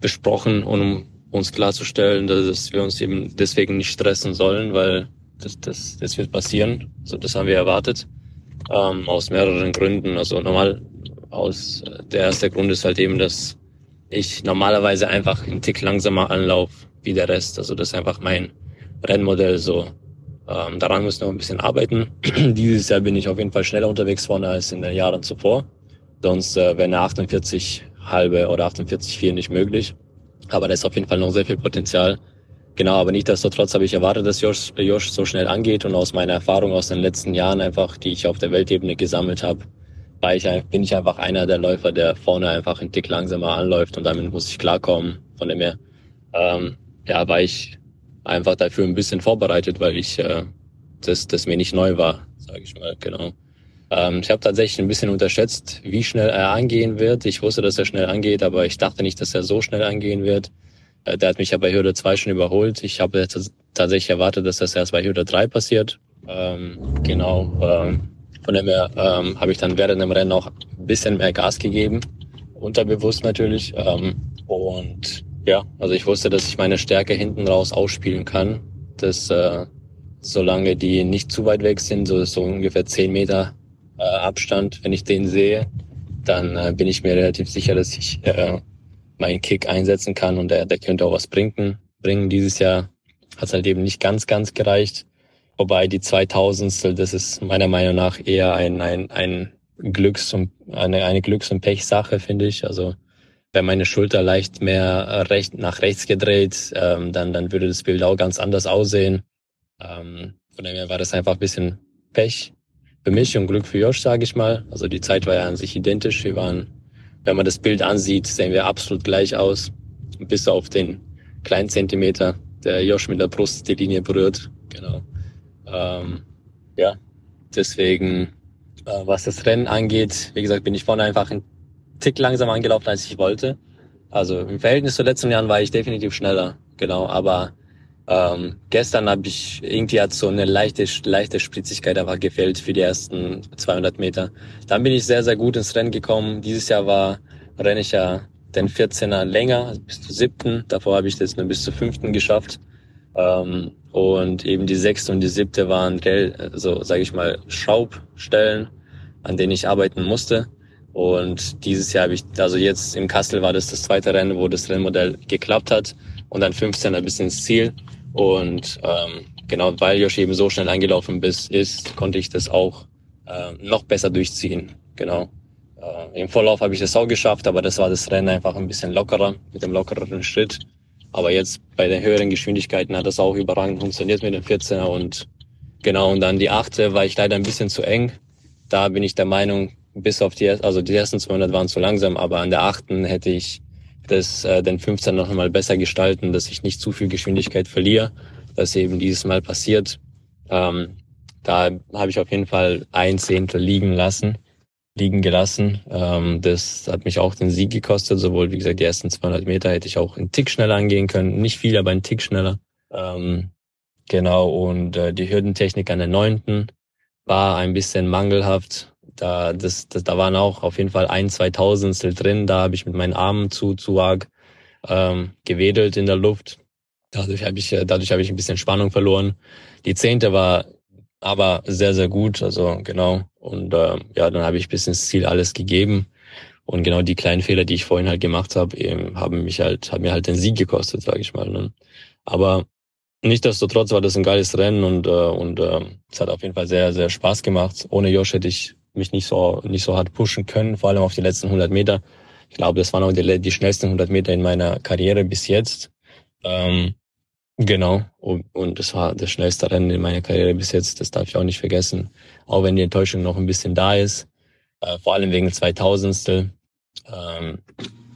besprochen, um uns klarzustellen, dass wir uns eben deswegen nicht stressen sollen, weil das, das, das wird passieren. So, das haben wir erwartet. Ähm, aus mehreren Gründen. Also normal aus der erste Grund ist halt eben, dass ich normalerweise einfach einen Tick langsamer anlaufe wie der Rest. Also das ist einfach mein Rennmodell so. Ähm, daran müssen wir noch ein bisschen arbeiten. Dieses Jahr bin ich auf jeden Fall schneller unterwegs vorne als in den Jahren zuvor. Sonst äh, wäre eine 48 halbe oder 48 4 nicht möglich. Aber da ist auf jeden Fall noch sehr viel Potenzial. Genau, aber nicht desto trotz habe ich erwartet, dass Josh, Josh so schnell angeht und aus meiner Erfahrung aus den letzten Jahren einfach, die ich auf der Weltebene gesammelt habe, war ich, bin ich einfach einer der Läufer, der vorne einfach einen Tick langsamer anläuft und damit muss ich klarkommen. Von dem her, ähm, ja, war ich einfach dafür ein bisschen vorbereitet, weil ich äh, das, das mir nicht neu war, sage ich mal, genau. Ähm, ich habe tatsächlich ein bisschen unterschätzt, wie schnell er angehen wird. Ich wusste, dass er schnell angeht, aber ich dachte nicht, dass er so schnell angehen wird. Äh, der hat mich ja bei Hürde 2 schon überholt. Ich habe tatsächlich erwartet, dass das erst bei Hürde 3 passiert. Ähm, genau. Ähm, von dem her ähm, habe ich dann während dem Rennen auch ein bisschen mehr Gas gegeben, unterbewusst natürlich. Ähm, und ja, also ich wusste, dass ich meine Stärke hinten raus ausspielen kann. Dass äh, solange die nicht zu weit weg sind, so, so ungefähr zehn Meter äh, Abstand, wenn ich den sehe, dann äh, bin ich mir relativ sicher, dass ich äh, meinen Kick einsetzen kann und der, der könnte auch was bringen. bringen. Dieses Jahr hat es halt eben nicht ganz, ganz gereicht. Wobei die 2000 das ist meiner Meinung nach eher ein, ein, ein Glücks- und eine, eine Glücks- und Pechsache, finde ich. Also wäre meine Schulter leicht mehr recht, nach rechts gedreht, ähm, dann, dann würde das Bild auch ganz anders aussehen. Ähm, von dem her war das einfach ein bisschen Pech. für mich und Glück für Josh, sage ich mal. Also die Zeit war ja an sich identisch. Wir waren, wenn man das Bild ansieht, sehen wir absolut gleich aus. Bis auf den kleinen Zentimeter, der Josh mit der Brust die Linie berührt. Genau. Ähm, ja, deswegen, äh, was das Rennen angeht, wie gesagt, bin ich vorne einfach einen Tick langsamer angelaufen, als ich wollte. Also im Verhältnis zu letzten Jahren war ich definitiv schneller, genau. Aber ähm, gestern habe ich irgendwie hat so eine leichte leichte Spritzigkeit einfach gefällt für die ersten 200 Meter. Dann bin ich sehr sehr gut ins Rennen gekommen. Dieses Jahr war renne ich ja den 14er länger also bis zu siebten. Davor habe ich das nur bis zu fünften geschafft. Ähm, und eben die sechste und die siebte waren, so sage ich mal, Schraubstellen, an denen ich arbeiten musste. Und dieses Jahr habe ich, also jetzt im Kassel war das das zweite Rennen, wo das Rennmodell geklappt hat und dann 15er bis ins Ziel. Und ähm, genau, weil Josh eben so schnell eingelaufen ist, ist konnte ich das auch äh, noch besser durchziehen. Genau. Äh, Im Vorlauf habe ich das auch geschafft, aber das war das Rennen einfach ein bisschen lockerer, mit dem lockereren Schritt. Aber jetzt bei den höheren Geschwindigkeiten hat das auch überragend funktioniert mit dem 14er und genau, und dann die achte war ich leider ein bisschen zu eng. Da bin ich der Meinung, bis auf die, also die ersten 200 waren zu langsam, aber an der achten hätte ich das, äh, den 15 noch mal besser gestalten, dass ich nicht zu viel Geschwindigkeit verliere, dass eben dieses Mal passiert. Ähm, da habe ich auf jeden Fall ein Zehntel liegen lassen, liegen gelassen. Ähm, das hat mich auch den Sieg gekostet, sowohl wie gesagt die ersten 200 Meter hätte ich auch einen Tick schneller angehen können, nicht viel, aber einen Tick schneller. Ähm, genau und äh, die Hürdentechnik an der neunten war ein bisschen mangelhaft. Da, das, das, da waren auch auf jeden Fall ein, zwei Tausendstel drin. Da habe ich mit meinen Armen zu, zu arg ähm, gewedelt in der Luft. Dadurch habe ich, äh, dadurch habe ich ein bisschen Spannung verloren. Die zehnte war aber sehr, sehr gut. Also genau. Und äh, ja, dann habe ich bis ins Ziel alles gegeben. Und genau die kleinen Fehler, die ich vorhin halt gemacht habe, eben haben mich halt, haben mir halt den Sieg gekostet, sage ich mal. Ne? Aber Nichtsdestotrotz war das ein geiles Rennen und, äh, und äh, es hat auf jeden Fall sehr, sehr Spaß gemacht. Ohne Josh hätte ich mich nicht so, nicht so hart pushen können, vor allem auf die letzten 100 Meter. Ich glaube, das waren auch die, die schnellsten 100 Meter in meiner Karriere bis jetzt. Ähm, genau. Und, und das war das schnellste Rennen in meiner Karriere bis jetzt. Das darf ich auch nicht vergessen. Auch wenn die Enttäuschung noch ein bisschen da ist. Äh, vor allem wegen 2000. Ähm,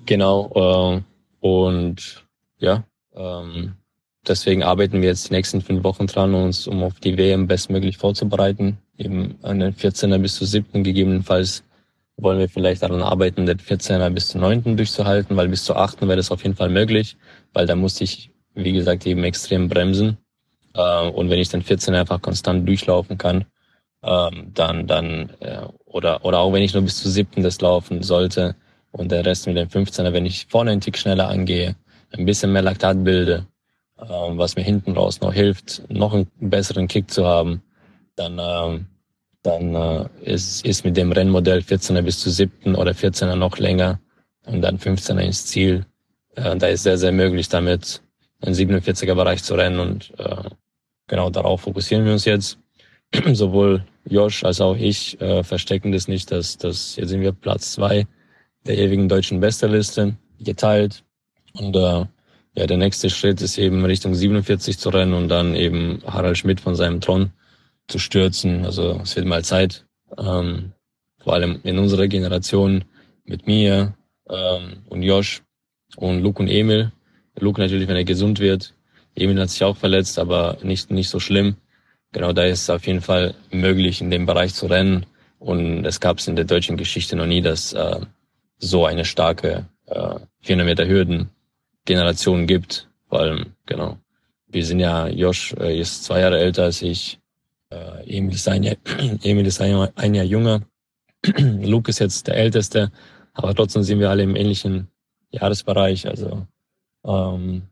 genau. Äh, und ja, ähm, deswegen arbeiten wir jetzt die nächsten fünf Wochen dran, uns um auf die WM bestmöglich vorzubereiten eben an den 14er bis zu 7. gegebenenfalls wollen wir vielleicht daran arbeiten, den 14er bis zu 9. durchzuhalten, weil bis zu 8. wäre das auf jeden Fall möglich, weil da musste ich, wie gesagt, eben extrem bremsen. Äh, und wenn ich den 14er einfach konstant durchlaufen kann, ähm, dann, dann, äh, oder, oder auch wenn ich nur bis zu 7. das laufen sollte und der Rest mit dem 15er, wenn ich vorne einen Tick schneller angehe, ein bisschen mehr Laktat bilde, äh, was mir hinten raus noch hilft, noch einen besseren Kick zu haben, dann, ähm, dann äh, ist, ist mit dem Rennmodell 14er bis zu 7. oder 14er noch länger und dann 15er ins Ziel. Äh, da ist sehr, sehr möglich damit, einen 47er Bereich zu rennen und äh, genau darauf fokussieren wir uns jetzt. Sowohl Josh als auch ich äh, verstecken das nicht, dass, dass jetzt sind wir Platz zwei der ewigen deutschen Besterliste geteilt und äh, ja, der nächste Schritt ist eben Richtung 47 zu rennen und dann eben Harald Schmidt von seinem Thron zu stürzen. Also es wird mal Zeit, ähm, vor allem in unserer Generation mit mir ähm, und Josh und Luke und Emil. Luke natürlich, wenn er gesund wird. Emil hat sich auch verletzt, aber nicht, nicht so schlimm. Genau, da ist es auf jeden Fall möglich, in dem Bereich zu rennen. Und es gab es in der deutschen Geschichte noch nie, dass äh, so eine starke äh, 400 Meter Hürden Generation gibt. Vor allem, genau. Wir sind ja, Josh äh, ist zwei Jahre älter als ich. Äh, Emil ist ein Jahr, Emil ist ein ein Jahr jünger. Luke ist jetzt der Älteste, aber trotzdem sind wir alle im ähnlichen Jahresbereich. Also ähm,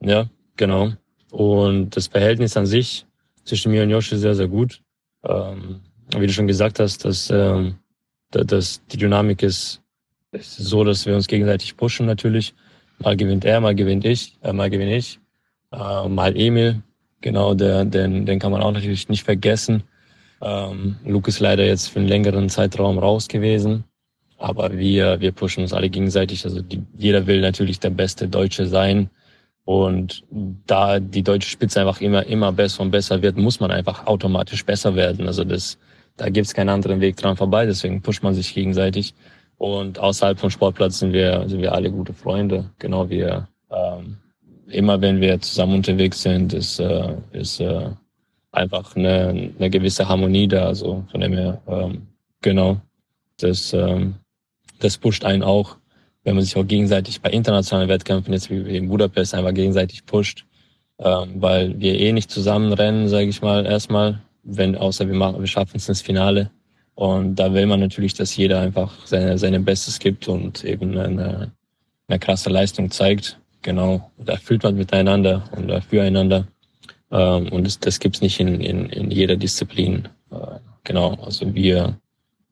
ja, genau. Und das Verhältnis an sich zwischen mir und Josh ist sehr, sehr gut. Ähm, wie du schon gesagt hast, dass, ähm, dass die Dynamik ist, ist so, dass wir uns gegenseitig pushen natürlich. Mal gewinnt er, mal gewinnt ich, äh, mal gewinne ich, äh, mal Emil, Genau, der, den, den kann man auch natürlich nicht vergessen. Ähm, Luke ist leider jetzt für einen längeren Zeitraum raus gewesen. Aber wir, wir pushen uns alle gegenseitig. Also die, jeder will natürlich der beste Deutsche sein. Und da die deutsche Spitze einfach immer, immer besser und besser wird, muss man einfach automatisch besser werden. Also das, da gibt's keinen anderen Weg dran vorbei, deswegen pusht man sich gegenseitig. Und außerhalb vom Sportplatz sind wir, sind wir alle gute Freunde. Genau wie ähm, immer, wenn wir zusammen unterwegs sind, ist, äh, ist äh, einfach eine, eine gewisse Harmonie da. Also von dem her, ähm, genau, das, ähm, das pusht einen auch, wenn man sich auch gegenseitig bei internationalen Wettkämpfen, jetzt wie in Budapest, einfach gegenseitig pusht. Ähm, weil wir eh nicht zusammen rennen, sage ich mal, erstmal, wenn, außer wir wir schaffen es ins Finale. Und da will man natürlich, dass jeder einfach seine, seine Bestes gibt und eben eine, eine krasse Leistung zeigt. Genau, da fühlt man miteinander und füreinander. Ähm, und das, das gibt's nicht in, in, in jeder Disziplin. Äh, genau, also wir,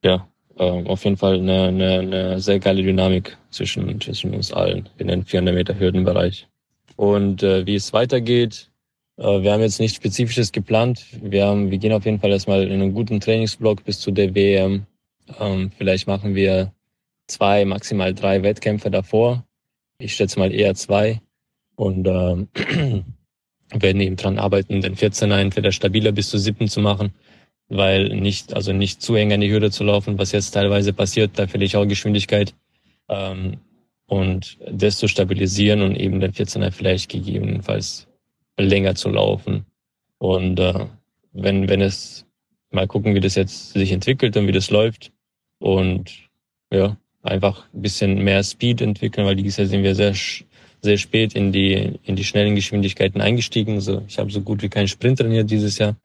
ja, äh, auf jeden Fall eine, eine, eine sehr geile Dynamik zwischen, zwischen uns allen in den 400 Meter Hürdenbereich. Und äh, wie es weitergeht, äh, wir haben jetzt nichts Spezifisches geplant. Wir, haben, wir gehen auf jeden Fall erstmal in einen guten Trainingsblock bis zu der WM. Ähm, vielleicht machen wir zwei, maximal drei Wettkämpfe davor. Ich schätze mal eher zwei. Und ähm, werden eben dran arbeiten, den 14er entweder stabiler bis zu siebten zu machen, weil nicht, also nicht zu eng an die Hürde zu laufen, was jetzt teilweise passiert, da verliere ich auch Geschwindigkeit. Ähm, und das zu stabilisieren und eben den 14er vielleicht gegebenenfalls länger zu laufen. Und äh, wenn, wenn es mal gucken, wie das jetzt sich entwickelt und wie das läuft und ja, einfach ein bisschen mehr Speed entwickeln, weil dieses Jahr sind wir sehr, sehr spät in die, in die schnellen Geschwindigkeiten eingestiegen. Also ich habe so gut wie keinen Sprint trainiert dieses Jahr,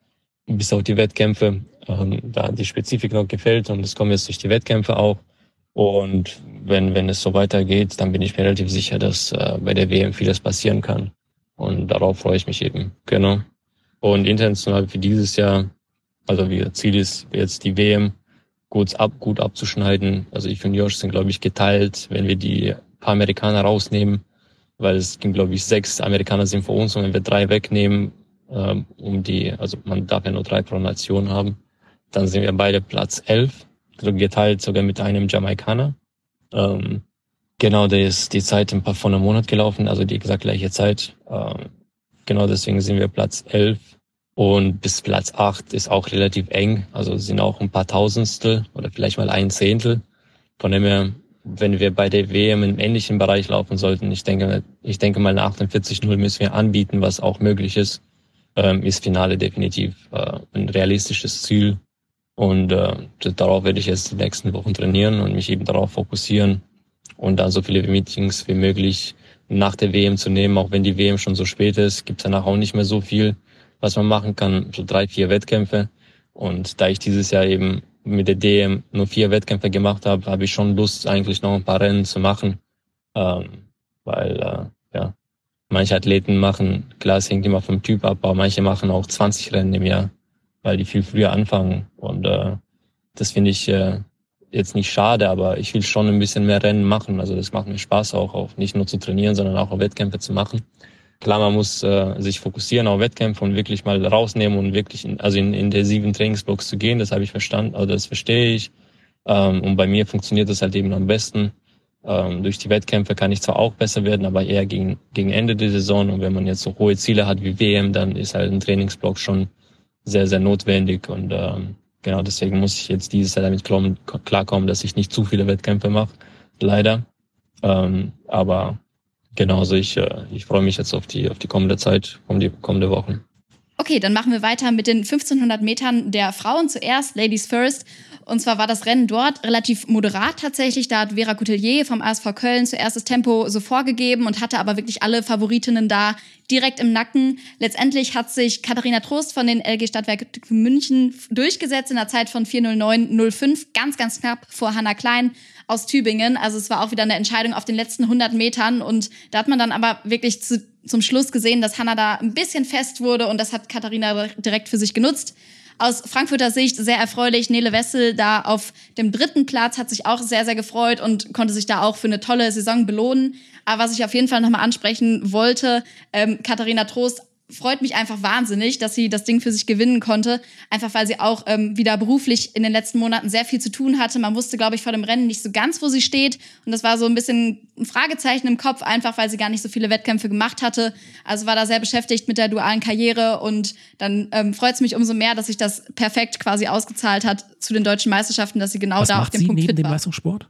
bis auf die Wettkämpfe. Ähm, da die Spezifik noch gefällt und das kommt jetzt durch die Wettkämpfe auch. Und wenn, wenn es so weitergeht, dann bin ich mir relativ sicher, dass äh, bei der WM vieles passieren kann. Und darauf freue ich mich eben. Genau. Und international für dieses Jahr, also wie Ziel ist jetzt die WM gut, ab, gut abzuschneiden. Also ich und Josh sind, glaube ich, geteilt, wenn wir die paar Amerikaner rausnehmen, weil es gibt, glaube ich, sechs Amerikaner sind vor uns und wenn wir drei wegnehmen, ähm, um die, also man darf ja nur drei pro Nation haben, dann sind wir beide Platz elf, geteilt sogar mit einem Jamaikaner. Ähm, Genau, der ist die Zeit ein paar von einem Monat gelaufen, also die exakt gleiche Zeit. Ähm, genau deswegen sind wir Platz 11 und bis Platz 8 ist auch relativ eng, also sind auch ein paar Tausendstel oder vielleicht mal ein Zehntel. Von dem her, wenn wir bei der WM im ähnlichen Bereich laufen sollten, ich denke, ich denke mal eine 48-0 müssen wir anbieten, was auch möglich ist, ähm, ist Finale definitiv äh, ein realistisches Ziel. Und äh, darauf werde ich jetzt die nächsten Wochen trainieren und mich eben darauf fokussieren, und dann so viele Meetings wie möglich nach der WM zu nehmen, auch wenn die WM schon so spät ist, gibt es danach auch nicht mehr so viel, was man machen kann, so drei, vier Wettkämpfe. Und da ich dieses Jahr eben mit der DM nur vier Wettkämpfe gemacht habe, habe ich schon Lust, eigentlich noch ein paar Rennen zu machen. Ähm, weil, äh, ja, manche Athleten machen, klar, es hängt immer vom Typ ab, aber manche machen auch 20 Rennen im Jahr, weil die viel früher anfangen. Und äh, das finde ich äh, jetzt nicht schade, aber ich will schon ein bisschen mehr Rennen machen. Also das macht mir Spaß auch, auch nicht nur zu trainieren, sondern auch Wettkämpfe zu machen. Klar, man muss äh, sich fokussieren auf Wettkämpfe und wirklich mal rausnehmen und wirklich in, also in, in sieben Trainingsblocks zu gehen. Das habe ich verstanden, also das verstehe ich. Ähm, und bei mir funktioniert das halt eben am besten. Ähm, durch die Wettkämpfe kann ich zwar auch besser werden, aber eher gegen, gegen Ende der Saison. Und wenn man jetzt so hohe Ziele hat wie WM, dann ist halt ein Trainingsblock schon sehr, sehr notwendig. Und ähm, Genau, deswegen muss ich jetzt dieses Jahr damit klarkommen, dass ich nicht zu viele Wettkämpfe mache. Leider. Ähm, aber genauso, ich, äh, ich freue mich jetzt auf die, auf die kommende Zeit, um die kommende Wochen.
Okay, dann machen wir weiter mit den 1500 Metern der Frauen zuerst, Ladies First. Und zwar war das Rennen dort relativ moderat tatsächlich. Da hat Vera Coutelier vom ASV Köln zuerst das Tempo so vorgegeben und hatte aber wirklich alle Favoritinnen da direkt im Nacken. Letztendlich hat sich Katharina Trost von den LG Stadtwerke München durchgesetzt in der Zeit von 4.09.05, ganz, ganz knapp vor Hannah Klein aus Tübingen. Also es war auch wieder eine Entscheidung auf den letzten 100 Metern und da hat man dann aber wirklich zu, zum Schluss gesehen, dass Hannah da ein bisschen fest wurde und das hat Katharina direkt für sich genutzt. Aus Frankfurter Sicht sehr erfreulich. Nele Wessel da auf dem dritten Platz hat sich auch sehr, sehr gefreut und konnte sich da auch für eine tolle Saison belohnen. Aber was ich auf jeden Fall nochmal ansprechen wollte, ähm, Katharina Trost freut mich einfach wahnsinnig, dass sie das Ding für sich gewinnen konnte. Einfach weil sie auch ähm, wieder beruflich in den letzten Monaten sehr viel zu tun hatte. Man wusste, glaube ich, vor dem Rennen nicht so ganz, wo sie steht. Und das war so ein bisschen ein Fragezeichen im Kopf, einfach weil sie gar nicht so viele Wettkämpfe gemacht hatte. Also war da sehr beschäftigt mit der dualen Karriere. Und dann ähm, freut es mich umso mehr, dass sich das perfekt quasi ausgezahlt hat zu den deutschen Meisterschaften, dass sie genau
Was
da auf dem Punkt
neben
fit
dem
war.
Leistungssport?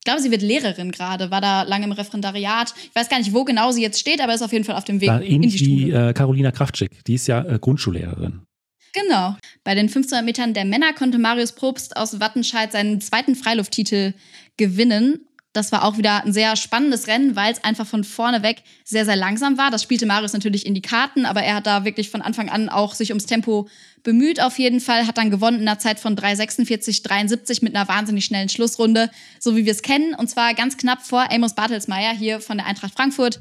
Ich glaube, sie wird Lehrerin gerade, war da lange im Referendariat. Ich weiß gar nicht, wo genau sie jetzt steht, aber ist auf jeden Fall auf dem Weg
Da
in die
ähnlich wie
Schule.
äh, Carolina Kraftschick. Die ist ja äh, Grundschullehrerin.
Genau. Bei den 1500 Metern der Männer konnte Marius Probst aus Wattenscheid seinen zweiten Freilufttitel gewinnen. Das war auch wieder ein sehr spannendes Rennen, weil es einfach von vorne weg sehr, sehr langsam war. Das spielte Marius natürlich in die Karten, aber er hat da wirklich von Anfang an auch sich ums Tempo bemüht auf jeden Fall, hat dann gewonnen in einer Zeit von 3,46,73 mit einer wahnsinnig schnellen Schlussrunde, so wie wir es kennen. Und zwar ganz knapp vor Amos Bartelsmeyer hier von der Eintracht Frankfurt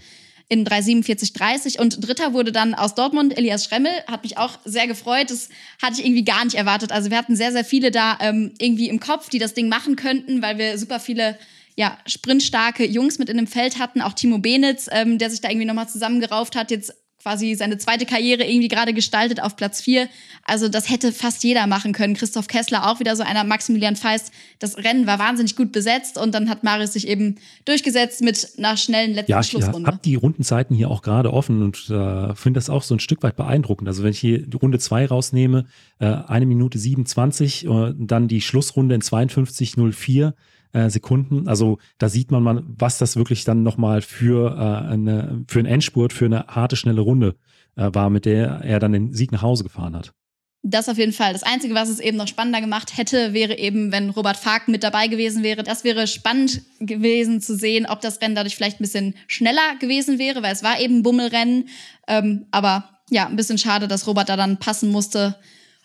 in 3,47,30. Und Dritter wurde dann aus Dortmund Elias Schremmel. Hat mich auch sehr gefreut. Das hatte ich irgendwie gar nicht erwartet. Also wir hatten sehr, sehr viele da ähm, irgendwie im Kopf, die das Ding machen könnten, weil wir super viele ja, sprintstarke Jungs mit in dem Feld hatten. Auch Timo Benitz, ähm, der sich da irgendwie nochmal zusammengerauft hat, jetzt quasi seine zweite Karriere irgendwie gerade gestaltet auf Platz 4. Also das hätte fast jeder machen können. Christoph Kessler auch wieder so einer, Maximilian Feist. Das Rennen war wahnsinnig gut besetzt und dann hat Marius sich eben durchgesetzt mit einer schnellen letzten
Ja, ich
Schlussrunde.
habe die Rundenzeiten hier auch gerade offen und äh, finde das auch so ein Stück weit beeindruckend. Also wenn ich hier die Runde 2 rausnehme, äh, eine Minute 27 und dann die Schlussrunde in 52,04 äh, Sekunden. Also da sieht man mal, was das wirklich dann nochmal für, äh, eine, für einen Endspurt, für eine harte, schnelle Runde äh, war, mit der er dann den Sieg nach Hause gefahren hat.
Das auf jeden Fall. Das Einzige, was es eben noch spannender gemacht hätte, wäre eben, wenn Robert Fark mit dabei gewesen wäre. Das wäre spannend gewesen zu sehen, ob das Rennen dadurch vielleicht ein bisschen schneller gewesen wäre, weil es war eben ein Bummelrennen. Ähm, aber ja, ein bisschen schade, dass Robert da dann passen musste.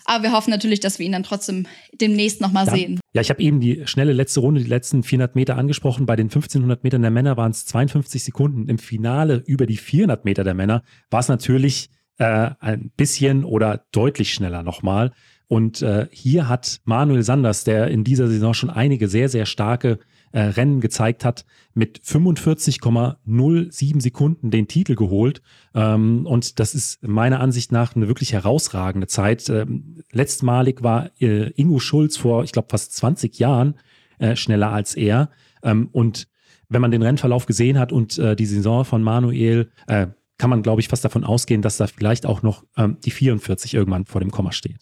Aber wir hoffen natürlich, dass wir ihn dann trotzdem demnächst nochmal
Ja.
sehen.
Ja, ich habe eben die schnelle letzte Runde, die letzten 400 Meter angesprochen. Bei den 1500 Metern der Männer waren es 52 Sekunden. Im Finale über die 400 Meter der Männer war es natürlich äh, ein bisschen oder deutlich schneller nochmal. Und äh, hier hat Manuel Sanders, der in dieser Saison schon einige sehr, sehr starke äh, Rennen gezeigt hat, mit 45,07 Sekunden den Titel geholt. Ähm, und das ist meiner Ansicht nach eine wirklich herausragende Zeit. Ähm, letztmalig war äh, Ingo Schulz vor, ich glaube, fast 20 Jahren äh, schneller als er. Ähm, und wenn man den Rennverlauf gesehen hat und äh, die Saison von Manuel, äh, kann man, glaube ich, fast davon ausgehen, dass da vielleicht auch noch ähm, die 44 irgendwann vor dem Komma steht.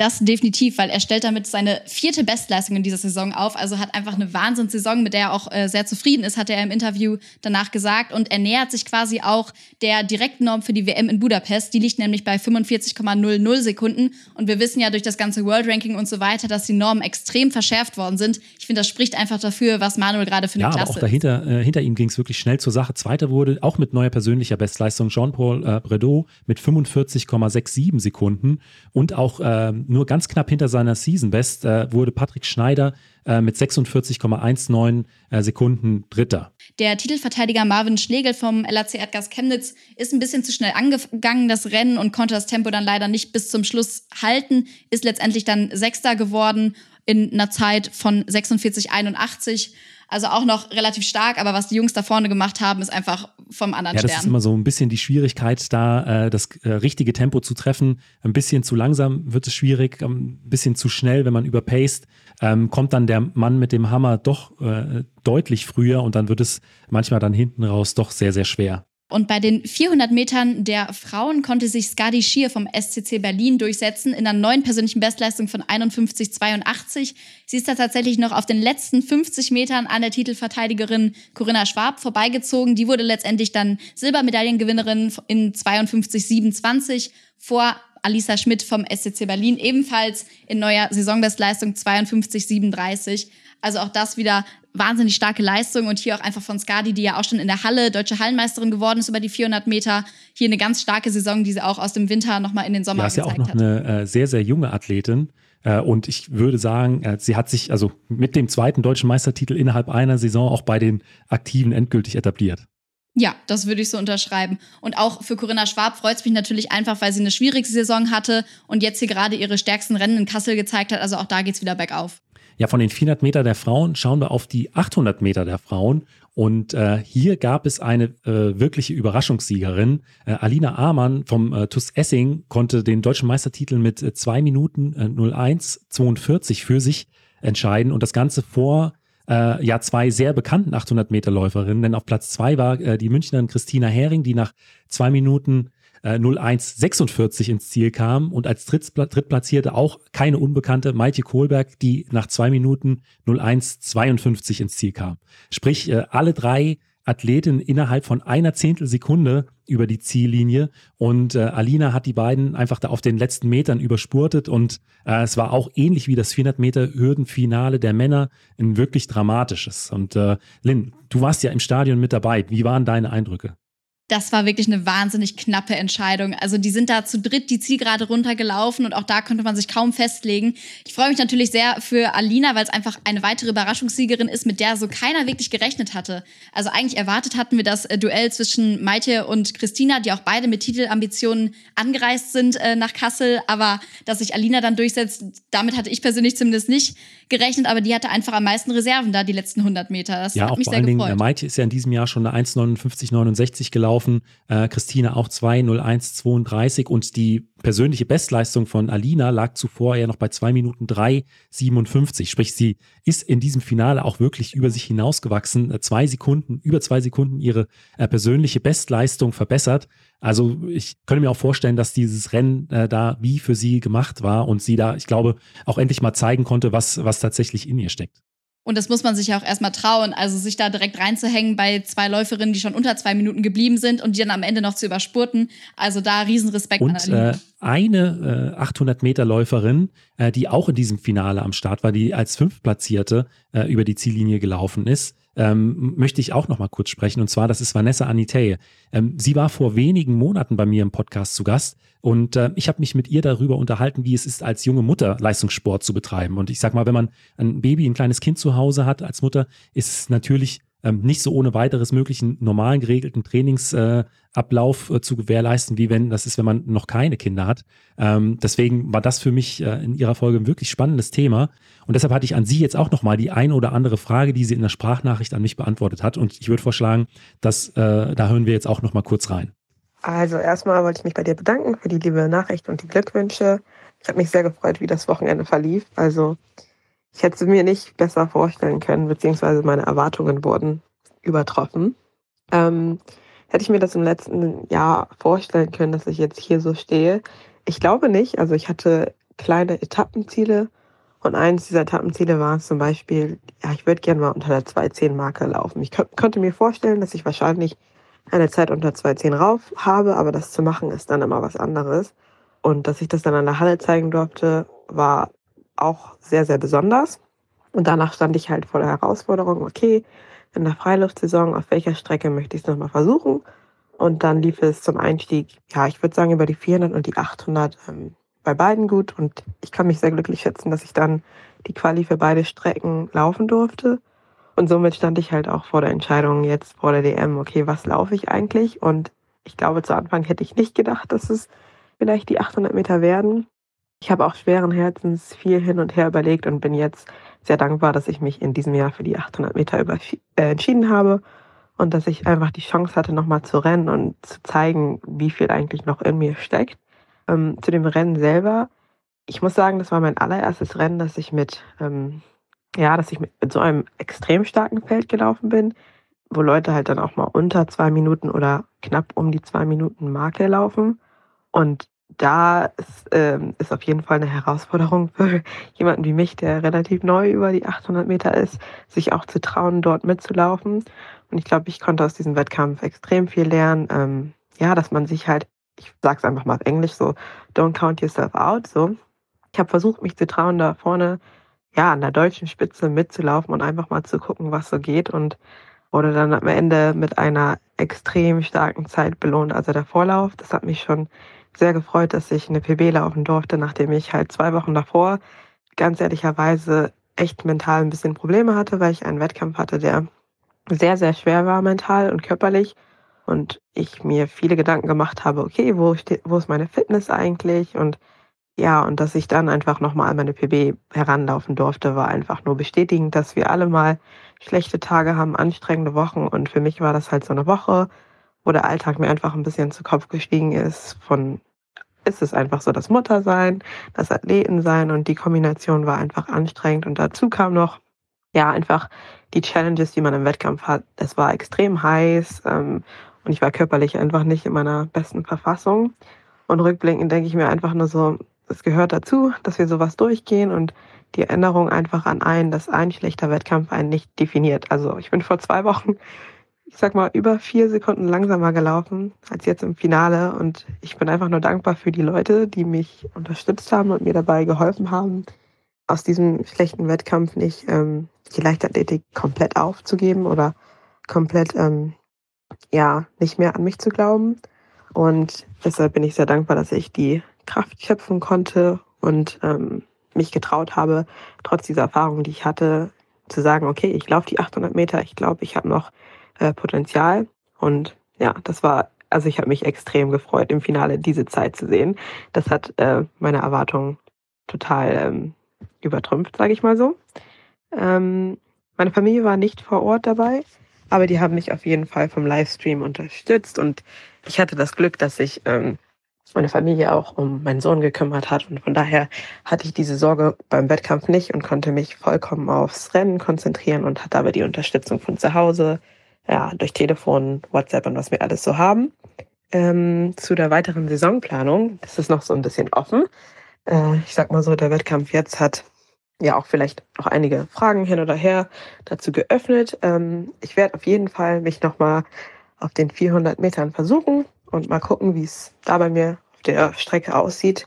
Das definitiv, weil er stellt damit seine vierte Bestleistung in dieser Saison auf. Also hat einfach eine Wahnsinnssaison, mit der er auch äh, sehr zufrieden ist, hat er im Interview danach gesagt. Und er nähert sich quasi auch der Direktnorm für die WM in Budapest. Die liegt nämlich bei 45,00 Sekunden. Und wir wissen ja durch das ganze World Ranking und so weiter, dass die Normen extrem verschärft worden sind. Ich finde, das spricht einfach dafür, was Manuel gerade für eine
Ja, aber
Klasse
auch
ist.
dahinter, äh, hinter ihm ging es wirklich schnell zur Sache. Zweiter wurde auch mit neuer persönlicher Bestleistung Jean-Paul äh, Bredeau mit 45,67 Sekunden und auch ähm, nur ganz knapp hinter seiner Season Best äh, wurde Patrick Schneider äh, mit 46,19 äh, Sekunden Dritter.
Der Titelverteidiger Marvin Schlegel vom LAC Erdgas Chemnitz ist ein bisschen zu schnell angegangen, das Rennen, und konnte das Tempo dann leider nicht bis zum Schluss halten, ist letztendlich dann Sechster geworden in einer Zeit von 46,81. Also auch noch relativ stark, aber was die Jungs da vorne gemacht haben, ist einfach vom anderen
Ja, das ist
Stern.
immer so ein bisschen die Schwierigkeit, da äh, das äh, richtige Tempo zu treffen. Ein bisschen zu langsam wird es schwierig, ein bisschen zu schnell, wenn man überpaced, ähm, kommt dann der Mann mit dem Hammer doch äh, deutlich früher und dann wird es manchmal dann hinten raus doch sehr, sehr schwer.
Und bei den 400 Metern der Frauen konnte sich Skadi Schier vom SCC Berlin durchsetzen in einer neuen persönlichen Bestleistung von 51,82. Sie ist da tatsächlich noch auf den letzten 50 Metern an der Titelverteidigerin Corinna Schwab vorbeigezogen. Die wurde letztendlich dann Silbermedaillengewinnerin in 52,27 vor Alisa Schmidt vom SCC Berlin, ebenfalls in neuer Saisonbestleistung 52,37. Also auch das wieder wahnsinnig starke Leistung und hier auch einfach von Skadi, die ja auch schon in der Halle deutsche Hallenmeisterin geworden ist über die 400 Meter. Hier eine ganz starke Saison, die sie auch aus dem Winter nochmal in den Sommer
Ja, ist ja auch
gezeigt
noch
hat.
eine äh, sehr, sehr junge Athletin. Äh, und ich würde sagen, äh, sie hat sich also mit dem zweiten deutschen Meistertitel innerhalb einer Saison auch bei den Aktiven endgültig etabliert.
Ja, das würde ich so unterschreiben. Und auch für Corinna Schwab freut es mich natürlich einfach, weil sie eine schwierige Saison hatte und jetzt hier gerade ihre stärksten Rennen in Kassel gezeigt hat. Also auch da geht's wieder bergauf.
Ja, von den 400 Meter der Frauen schauen wir auf die 800 Meter der Frauen. Und äh, hier gab es eine äh, wirkliche Überraschungssiegerin. Äh, Alina Amann vom äh, TUS Essing konnte den deutschen Meistertitel mit äh, 2 Minuten äh, 01 42 für sich entscheiden und das Ganze vor äh, ja zwei sehr bekannten 800 Meter Läuferinnen, denn auf Platz zwei war äh, die Münchnerin Christina Hering, die nach zwei Minuten äh, 0146 ins Ziel kam und als Drittplatzierte auch keine Unbekannte Maite Kohlberg, die nach zwei Minuten 0152 ins Ziel kam. Sprich, äh, alle drei Athletin innerhalb von einer Zehntelsekunde über die Ziellinie und äh, Alina hat die beiden einfach da auf den letzten Metern überspurtet und äh, es war auch ähnlich wie das 400 Meter Hürdenfinale der Männer ein wirklich dramatisches. Und äh, Lynn, du warst ja im Stadion mit dabei. Wie waren deine Eindrücke?
Das war wirklich eine wahnsinnig knappe Entscheidung. Also die sind da zu dritt die Zielgerade runtergelaufen und auch da konnte man sich kaum festlegen. Ich freue mich natürlich sehr für Alina, weil es einfach eine weitere Überraschungssiegerin ist, mit der so keiner wirklich gerechnet hatte. Also eigentlich erwartet hatten wir das äh, Duell zwischen Maite und Christina, die auch beide mit Titelambitionen angereist sind äh, nach Kassel. Aber dass sich Alina dann durchsetzt, damit hatte ich persönlich zumindest nicht gerechnet. Aber die hatte einfach am meisten Reserven da die letzten 100 Meter. Das
ja,
hat
auch
mich
vor
sehr
allen
gefreut.
Dingen, Maite ist ja in diesem Jahr schon eine 1,59,69 gelaufen gelaufen. Äh, Christine auch 2,01,32 und die persönliche Bestleistung von Alina lag zuvor ja noch bei 2 Minuten 3,57. Sprich, sie ist in diesem Finale auch wirklich über sich hinausgewachsen. Äh, zwei Sekunden, über zwei Sekunden ihre äh, persönliche Bestleistung verbessert. Also ich könnte mir auch vorstellen, dass dieses Rennen äh, da wie für sie gemacht war und sie da, ich glaube, auch endlich mal zeigen konnte, was, was tatsächlich in ihr steckt.
Und das muss man sich ja auch erstmal trauen, also sich da direkt reinzuhängen bei zwei Läuferinnen, die schon unter zwei Minuten geblieben sind und die dann am Ende noch zu überspurten. Also da Riesenrespekt
und, an. Äh, eine äh, 800 Meter Läuferin, äh, die auch in diesem Finale am Start war, die als Fünftplatzierte äh, über die Ziellinie gelaufen ist, ähm, möchte ich auch noch mal kurz sprechen. Und zwar, das ist Vanessa Anitei. Ähm, sie war vor wenigen Monaten bei mir im Podcast zu Gast und äh, ich habe mich mit ihr darüber unterhalten, wie es ist, als junge Mutter Leistungssport zu betreiben. Und ich sag mal, wenn man ein Baby, ein kleines Kind zu Hause hat als Mutter, ist es natürlich ähm, nicht so ohne weiteres möglichen normalen geregelten Trainingsablauf äh, zu gewährleisten, wie wenn das ist, wenn man noch keine Kinder hat. Ähm, deswegen war das für mich äh, in Ihrer Folge ein wirklich spannendes Thema. Und deshalb hatte ich an Sie jetzt auch nochmal die eine oder andere Frage, die sie in der Sprachnachricht an mich beantwortet hat. Und ich würde vorschlagen, dass äh, da hören wir jetzt auch nochmal kurz rein.
Also erstmal wollte ich mich bei dir bedanken für die liebe Nachricht und die Glückwünsche. Ich habe mich sehr gefreut, wie das Wochenende verlief. Also ich hätte es mir nicht besser vorstellen können, beziehungsweise meine Erwartungen wurden übertroffen. Ähm, hätte ich mir das im letzten Jahr vorstellen können, dass ich jetzt hier so stehe? Ich glaube nicht. Also ich hatte kleine Etappenziele und eins dieser Etappenziele war zum Beispiel, ja, ich würde gerne mal unter der 210-Marke laufen. Ich konnte mir vorstellen, dass ich wahrscheinlich eine Zeit unter 2.10 rauf habe, aber das zu machen ist dann immer was anderes. Und dass ich das dann an der Halle zeigen durfte, war auch sehr, sehr besonders. Und danach stand ich halt vor der Herausforderung, okay, in der Freiluftsaison, auf welcher Strecke möchte ich es nochmal versuchen? Und dann lief es zum Einstieg, ja, ich würde sagen, über die 400 und die 800 ähm, bei beiden gut. Und ich kann mich sehr glücklich schätzen, dass ich dann die Quali für beide Strecken laufen durfte. Und somit stand ich halt auch vor der Entscheidung jetzt vor der DM, okay, was laufe ich eigentlich? Und ich glaube, zu Anfang hätte ich nicht gedacht, dass es vielleicht die 800 Meter werden. Ich habe auch schweren Herzens viel hin und her überlegt und bin jetzt sehr dankbar, dass ich mich in diesem Jahr für die 800 Meter über, äh, entschieden habe und dass ich einfach die Chance hatte, nochmal zu rennen und zu zeigen, wie viel eigentlich noch in mir steckt. Ähm, zu dem Rennen selber. Ich muss sagen, das war mein allererstes Rennen, das ich mit ähm, ja, dass ich mit so einem extrem starken Feld gelaufen bin, wo Leute halt dann auch mal unter zwei Minuten oder knapp um die zwei Minuten Marke laufen. Und da ist, ähm, ist auf jeden Fall eine Herausforderung für jemanden wie mich, der relativ neu über die 800 Meter ist, sich auch zu trauen, dort mitzulaufen. Und ich glaube, ich konnte aus diesem Wettkampf extrem viel lernen. Ähm, ja, dass man sich halt, ich sag's einfach mal auf Englisch so, don't count yourself out. So, ich habe versucht, mich zu trauen, da vorne ja, an der deutschen Spitze mitzulaufen und einfach mal zu gucken, was so geht und wurde dann am Ende mit einer extrem starken Zeit belohnt. Also der Vorlauf, das hat mich schon sehr gefreut, dass ich eine PB laufen durfte, nachdem ich halt zwei Wochen davor ganz ehrlicherweise echt mental ein bisschen Probleme hatte, weil ich einen Wettkampf hatte, der sehr, sehr schwer war mental und körperlich. Und ich mir viele Gedanken gemacht habe, okay, wo, wo ist meine Fitness eigentlich? Und Ja, und dass ich dann einfach nochmal an meine PB heranlaufen durfte, war einfach nur bestätigend, dass wir alle mal schlechte Tage haben, anstrengende Wochen. Und für mich war das halt so eine Woche, wo der Alltag mir einfach ein bisschen zu Kopf gestiegen ist. Von ist es einfach so das Muttersein, das Athletensein und die Kombination war einfach anstrengend. Und dazu kam noch, ja, einfach die Challenges, die man im Wettkampf hat. Es war extrem heiß ähm, und ich war körperlich einfach nicht in meiner besten Verfassung. Und rückblickend denke ich mir einfach nur so, es gehört dazu, dass wir sowas durchgehen und die Erinnerung einfach an einen, dass ein schlechter Wettkampf einen nicht definiert. Also ich bin vor zwei Wochen, ich sag mal, über vier Sekunden langsamer gelaufen als jetzt im Finale und ich bin einfach nur dankbar für die Leute, die mich unterstützt haben und mir dabei geholfen haben, aus diesem schlechten Wettkampf nicht ähm, die Leichtathletik komplett aufzugeben oder komplett ähm, ja nicht mehr an mich zu glauben. Und deshalb bin ich sehr dankbar, dass ich die Kraft schöpfen konnte und ähm, mich getraut habe, trotz dieser Erfahrung, die ich hatte, zu sagen, okay, ich laufe die 800 Meter, ich glaube, ich habe noch äh, Potenzial. Und ja, das war, also ich habe mich extrem gefreut, im Finale diese Zeit zu sehen. Das hat äh, meine Erwartungen total ähm, übertrümpft, sage ich mal so. Ähm, meine Familie war nicht vor Ort dabei, aber die haben mich auf jeden Fall vom Livestream unterstützt und ich hatte das Glück, dass ich ähm, meine Familie auch um meinen Sohn gekümmert hat. Und von daher hatte ich diese Sorge beim Wettkampf nicht und konnte mich vollkommen aufs Rennen konzentrieren und hatte aber die Unterstützung von zu Hause, ja, durch Telefon, WhatsApp und was wir alles so haben. Ähm, zu der weiteren Saisonplanung, das ist noch so ein bisschen offen. Äh, ich sag mal so, der Wettkampf jetzt hat ja auch vielleicht noch einige Fragen hin oder her dazu geöffnet. Ähm, ich werde auf jeden Fall mich nochmal auf den 400 Metern versuchen und mal gucken, wie es da bei mir auf der Strecke aussieht.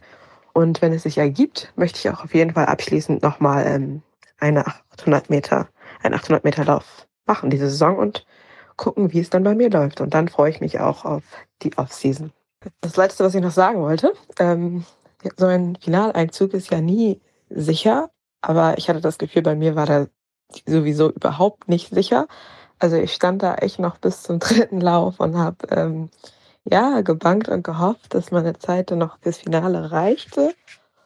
Und wenn es sich ergibt, möchte ich auch auf jeden Fall abschließend nochmal ähm, eine 800 Meter, einen 800 Meter Lauf machen diese Saison und gucken, wie es dann bei mir läuft. Und dann freue ich mich auch auf die Offseason. Das Letzte, was ich noch sagen wollte, ähm, so ein Finaleinzug ist ja nie sicher, aber ich hatte das Gefühl, bei mir war da sowieso überhaupt nicht sicher. Also ich stand da echt noch bis zum dritten Lauf und habe ähm, ja, gebankt und gehofft, dass meine Zeit dann noch fürs Finale reichte.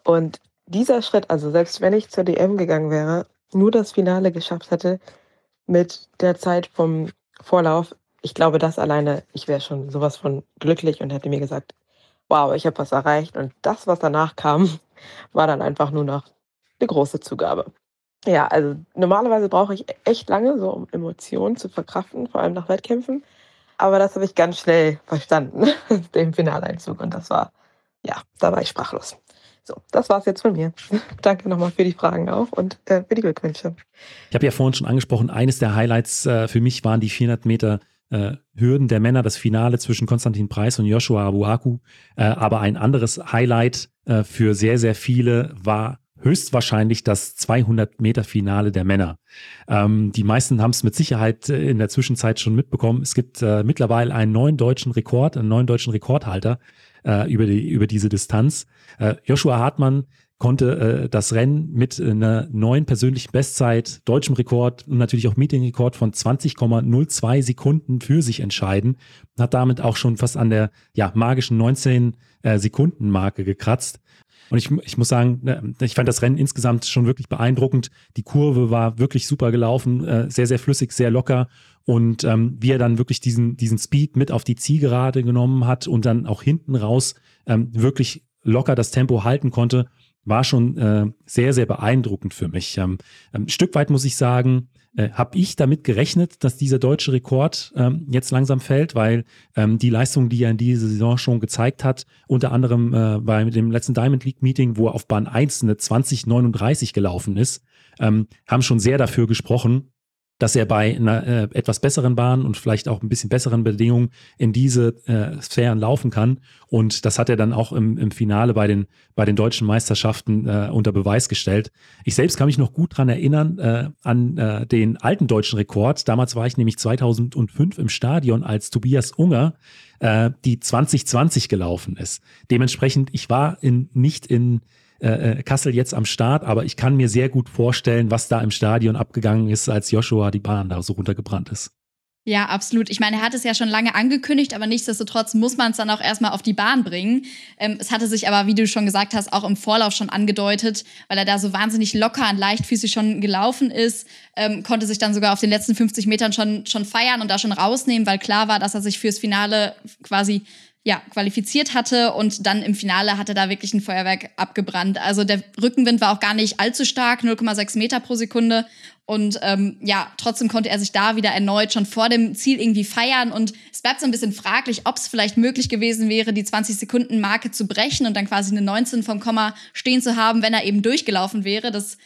Und dieser Schritt, also selbst wenn ich zur DM gegangen wäre, nur das Finale geschafft hätte mit der Zeit vom Vorlauf, ich glaube, das alleine, ich wäre schon sowas von glücklich und hätte mir gesagt, wow, ich habe was erreicht. Und das, was danach kam, war dann einfach nur noch eine große Zugabe. Ja, also normalerweise brauche ich echt lange, so um Emotionen zu verkraften, vor allem nach Wettkämpfen. Aber das habe ich ganz schnell verstanden, den Finaleinzug. Und das war, ja, da war ich sprachlos. So, das war es jetzt von mir. Danke nochmal für die Fragen auch und äh, für die Glückwünsche.
Ich habe ja vorhin schon angesprochen, eines der Highlights äh, für mich waren die 400 Meter äh, Hürden der Männer, das Finale zwischen Konstantin Preis und Joshua Abuaku. Äh, aber ein anderes Highlight äh, für sehr, sehr viele war höchstwahrscheinlich das 200 Meter Finale der Männer. Ähm, die meisten haben es mit Sicherheit äh, in der Zwischenzeit schon mitbekommen. Es gibt mittlerweile einen neuen deutschen Rekord, einen neuen deutschen Rekordhalter äh, über, die, über diese Distanz. Äh, Joshua Hartmann konnte äh, das Rennen mit einer neuen persönlichen Bestzeit, deutschem Rekord und natürlich auch Meetingrekord von 20,02 Sekunden für sich entscheiden. Hat damit auch schon fast an der ja, magischen 19 äh, gekratzt. Und ich, ich muss sagen, ne, ich fand das Rennen insgesamt schon wirklich beeindruckend. Die Kurve war wirklich super gelaufen, äh, sehr, sehr flüssig, sehr locker. Und ähm, wie er dann wirklich diesen, diesen Speed mit auf die Zielgerade genommen hat und dann auch hinten raus ähm, wirklich locker das Tempo halten konnte, war schon äh, sehr, sehr beeindruckend für mich. Ähm, ein Stück weit muss ich sagen, äh, habe ich damit gerechnet, dass dieser deutsche Rekord ähm, jetzt langsam fällt, weil ähm, die Leistung, die er in dieser Saison schon gezeigt hat, unter anderem äh, bei dem letzten Diamond League Meeting, wo er auf Bahn 1 eine 2039 gelaufen ist, ähm, haben schon sehr dafür gesprochen, dass er bei einer äh, etwas besseren Bahn und vielleicht auch ein bisschen besseren Bedingungen in diese äh, Sphären laufen kann. Und das hat er dann auch im, im Finale bei den, bei den deutschen Meisterschaften äh, unter Beweis gestellt. Ich selbst kann mich noch gut dran erinnern äh, an äh, den alten deutschen Rekord. Damals war ich nämlich 2005 im Stadion, als Tobias Unger äh, die 2020 gelaufen ist. Dementsprechend, ich war in, nicht in äh, äh, Kassel jetzt am Start, aber ich kann mir sehr gut vorstellen, was da im Stadion abgegangen ist, als Joshua die Bahn da so runtergebrannt ist.
Ja, absolut. Ich meine, er hat es ja schon lange angekündigt, aber nichtsdestotrotz muss man es dann auch erstmal auf die Bahn bringen. Ähm, es hatte sich aber, wie du schon gesagt hast, auch im Vorlauf schon angedeutet, weil er da so wahnsinnig locker und leichtfüßig schon gelaufen ist, ähm, konnte sich dann sogar auf den letzten 50 Metern schon, schon feiern und da schon rausnehmen, weil klar war, dass er sich fürs Finale quasi ja, qualifiziert hatte und dann im Finale hat er da wirklich ein Feuerwerk abgebrannt. Also der Rückenwind war auch gar nicht allzu stark, 0,6 Meter pro Sekunde. Und ähm, ja, trotzdem konnte er sich da wieder erneut schon vor dem Ziel irgendwie feiern. Und es bleibt so ein bisschen fraglich, ob es vielleicht möglich gewesen wäre, die 20-Sekunden-Marke zu brechen und dann quasi eine 19 vom Komma stehen zu haben, wenn er eben durchgelaufen wäre. Das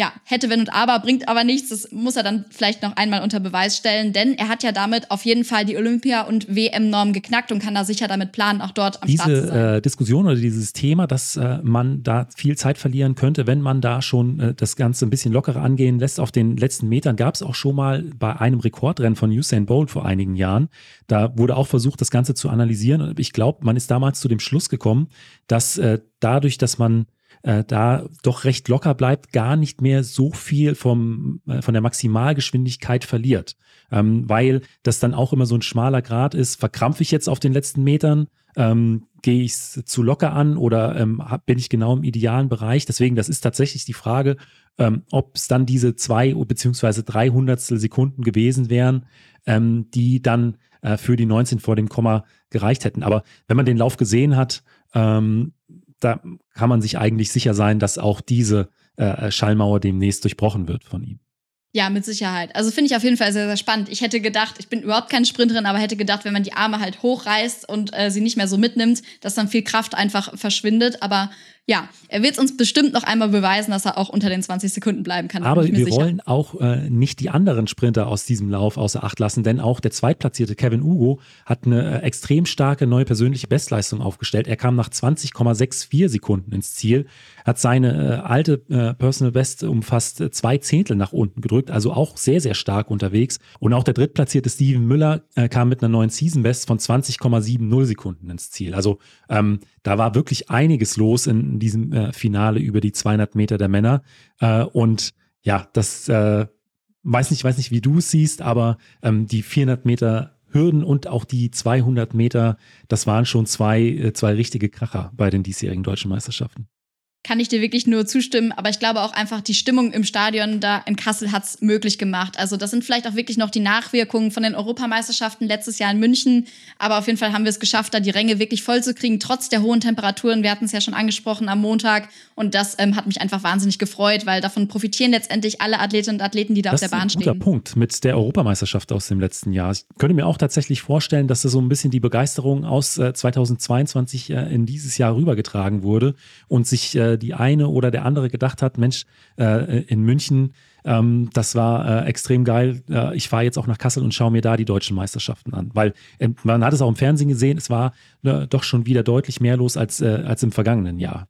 ja, hätte, wenn und aber, bringt aber nichts. Das muss er dann vielleicht noch einmal unter Beweis stellen, denn er hat ja damit auf jeden Fall die Olympia- und WM-Norm geknackt und kann da sicher damit planen, auch dort am
Diese,
Start zu sein.
Diese äh, Diskussion oder dieses Thema, dass äh, man da viel Zeit verlieren könnte, wenn man da schon äh, das Ganze ein bisschen lockerer angehen lässt. Auf den letzten Metern gab es auch schon mal bei einem Rekordrennen von Usain Bolt vor einigen Jahren. Da wurde auch versucht, das Ganze zu analysieren. Und ich glaube, man ist damals zu dem Schluss gekommen, dass äh, dadurch, dass man äh, da doch recht locker bleibt, gar nicht mehr so viel vom, äh, von der Maximalgeschwindigkeit verliert. Ähm, weil das dann auch immer so ein schmaler Grad ist. Verkrampfe ich jetzt auf den letzten Metern? Ähm, Gehe ich es zu locker an oder ähm, bin ich genau im idealen Bereich? Deswegen, das ist tatsächlich die Frage, ähm, ob es dann diese zwei beziehungsweise drei Hundertstel Sekunden gewesen wären, ähm, die dann äh, für die 19 vor dem Komma gereicht hätten. Aber wenn man den Lauf gesehen hat, ähm, da kann man sich eigentlich sicher sein, dass auch diese äh, Schallmauer demnächst durchbrochen wird von ihm.
Ja, mit Sicherheit. Also finde ich auf jeden Fall sehr, sehr spannend. Ich hätte gedacht, ich bin überhaupt keine Sprinterin, aber hätte gedacht, wenn man die Arme halt hochreißt und äh, sie nicht mehr so mitnimmt, dass dann viel Kraft einfach verschwindet. Aber ja, er wird es uns bestimmt noch einmal beweisen, dass er auch unter den 20 Sekunden bleiben kann.
Aber wir
sicher.
wollen auch äh, nicht die anderen Sprinter aus diesem Lauf außer Acht lassen, denn auch der zweitplatzierte Kevin Ugo hat eine äh, extrem starke neue persönliche Bestleistung aufgestellt. Er kam nach 20,64 Sekunden ins Ziel, hat seine äh, alte äh, Personal Best um fast äh, zwei Zehntel nach unten gedrückt, also auch sehr, sehr stark unterwegs. Und auch der drittplatzierte Steven Müller äh, kam mit einer neuen Season Best von 20,70 Sekunden ins Ziel. Also ähm, da war wirklich einiges los in diesem äh, Finale über die 200 Meter der Männer. Äh, und ja, das äh, weiß nicht, weiß nicht, wie du es siehst, aber ähm, die 400 Meter Hürden und auch die 200 Meter, das waren schon zwei, äh, zwei richtige Kracher bei den diesjährigen deutschen Meisterschaften
kann ich dir wirklich nur zustimmen. Aber ich glaube auch einfach, die Stimmung im Stadion da in Kassel hat es möglich gemacht. Also das sind vielleicht auch wirklich noch die Nachwirkungen von den Europameisterschaften letztes Jahr in München. Aber auf jeden Fall haben wir es geschafft, da die Ränge wirklich voll zu kriegen, trotz der hohen Temperaturen. Wir hatten es ja schon angesprochen am Montag. Und das ähm, hat mich einfach wahnsinnig gefreut, weil davon profitieren letztendlich alle Athletinnen und Athleten, die da
das
auf der Bahn stehen.
Das ist ein guter Punkt mit der Europameisterschaft aus dem letzten Jahr. Ich könnte mir auch tatsächlich vorstellen, dass da so ein bisschen die Begeisterung aus äh, 2022 äh, in dieses Jahr rübergetragen wurde und sich äh, die eine oder der andere gedacht hat, Mensch, äh, in München, ähm, das war äh, extrem geil. Äh, ich fahre jetzt auch nach Kassel und schaue mir da die deutschen Meisterschaften an. Weil äh, man hat es auch im Fernsehen gesehen, es war äh, doch schon wieder deutlich mehr los als, äh, als im vergangenen Jahr.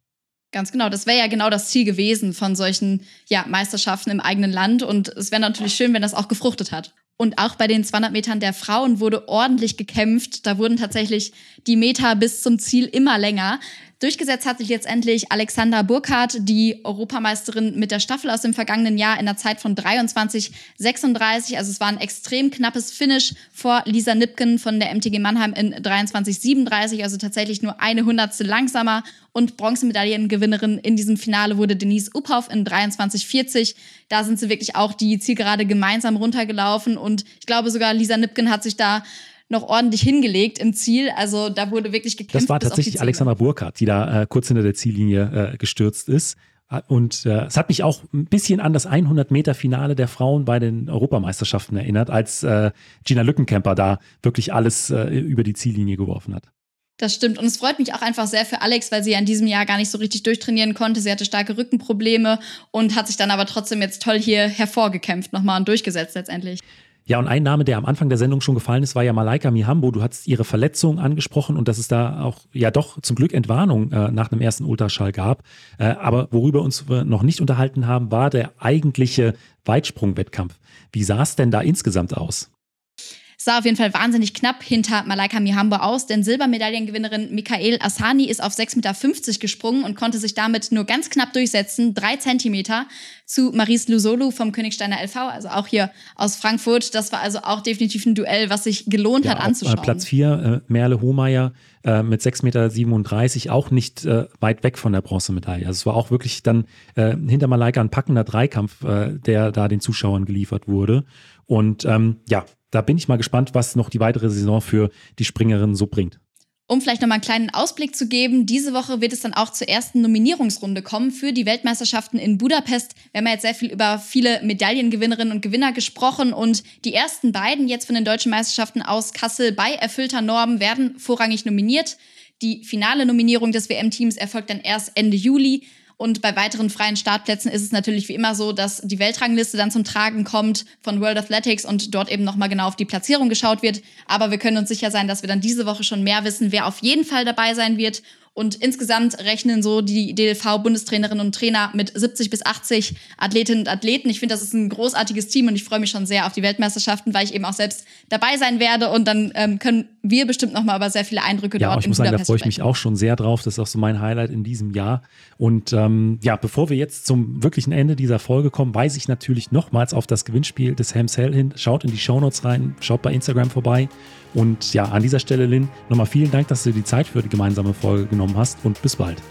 Ganz genau. Das wäre ja genau das Ziel gewesen von solchen ja, Meisterschaften im eigenen Land. Und es wäre natürlich schön, wenn das auch gefruchtet hat. Und auch bei den 200 Metern der Frauen wurde ordentlich gekämpft. Da wurden tatsächlich die Meter bis zum Ziel immer länger. Durchgesetzt hat sich letztendlich Alexander Burkhardt, die Europameisterin mit der Staffel aus dem vergangenen Jahr in der Zeit von 23,36. Also es war ein extrem knappes Finish vor Lisa Nipken von der MTG Mannheim in 23,37. Also tatsächlich nur eine Hundertstel langsamer. Und Bronzemedaillengewinnerin in diesem Finale wurde Denise Uphoff in 23,40. Da sind sie wirklich auch die Zielgerade gemeinsam runtergelaufen. Und ich glaube sogar Lisa Nipken hat sich da noch ordentlich hingelegt im Ziel. Also da wurde wirklich gekämpft.
Das war tatsächlich Alexandra Burkhardt, die da äh, kurz hinter der Ziellinie äh, gestürzt ist. Und äh, es hat mich auch ein bisschen an das 100-Meter-Finale der Frauen bei den Europameisterschaften erinnert, als äh, Gina Lückenkämper da wirklich alles äh, über die Ziellinie geworfen hat.
Das stimmt. Und es freut mich auch einfach sehr für Alex, weil sie ja in diesem Jahr gar nicht so richtig durchtrainieren konnte. Sie hatte starke Rückenprobleme und hat sich dann aber trotzdem jetzt toll hier hervorgekämpft nochmal und durchgesetzt letztendlich.
Ja, und ein Name, der am Anfang der Sendung schon gefallen ist, war ja Malaika Mihambo. Du hast ihre Verletzung angesprochen und dass es da auch ja doch zum Glück Entwarnung äh, nach einem ersten Ultraschall gab. Äh, aber worüber uns wir noch nicht unterhalten haben, war der eigentliche Weitsprung-Wettkampf. Wie sah es denn da insgesamt aus?
Sah auf jeden Fall wahnsinnig knapp hinter Malaika Mihambo aus, denn Silbermedaillengewinnerin Michael Asani ist auf 6,50 Meter gesprungen und konnte sich damit nur ganz knapp durchsetzen, drei Zentimeter zu Maris Lusolu vom Königsteiner LV, also auch hier aus Frankfurt. Das war also auch definitiv ein Duell, was sich gelohnt ja, hat anzuschauen.
Auf, äh, Platz 4, äh, Merle Hohmeier äh, mit 6,37 Meter, auch nicht äh, weit weg von der Bronzemedaille. Also es war auch wirklich dann äh, hinter Malaika ein packender Dreikampf, äh, der da den Zuschauern geliefert wurde. Und ähm, ja, da bin ich mal gespannt, was noch die weitere Saison für die Springerin so bringt.
Um vielleicht nochmal einen kleinen Ausblick zu geben, diese Woche wird es dann auch zur ersten Nominierungsrunde kommen für die Weltmeisterschaften in Budapest. Wir haben ja jetzt sehr viel über viele Medaillengewinnerinnen und Gewinner gesprochen und die ersten beiden jetzt von den deutschen Meisterschaften aus Kassel bei erfüllter Norm werden vorrangig nominiert. Die finale Nominierung des WM-Teams erfolgt dann erst Ende Juli. Und bei weiteren freien Startplätzen ist es natürlich wie immer so, dass die Weltrangliste dann zum Tragen kommt von World Athletics und dort eben nochmal genau auf die Platzierung geschaut wird. Aber wir können uns sicher sein, dass wir dann diese Woche schon mehr wissen, wer auf jeden Fall dabei sein wird und insgesamt rechnen so die DLV-Bundestrainerinnen und Trainer mit 70 bis 80 Athletinnen und Athleten. Ich finde, das ist ein großartiges Team und ich freue mich schon sehr auf die Weltmeisterschaften, weil ich eben auch selbst dabei sein werde. Und dann ähm, können wir bestimmt noch mal über sehr viele Eindrücke
ja,
dort
ich muss sagen, da freue ich mich auch schon sehr drauf. Das ist auch so mein Highlight in diesem Jahr. Und ähm, ja, bevor wir jetzt zum wirklichen Ende dieser Folge kommen, weise ich natürlich nochmals auf das Gewinnspiel des Hams Hell hin. Schaut in die Shownotes rein, schaut bei Instagram vorbei. Und ja, an dieser Stelle, Lynn, nochmal vielen Dank, dass du dir die Zeit für die gemeinsame Folge genommen hast und bis bald.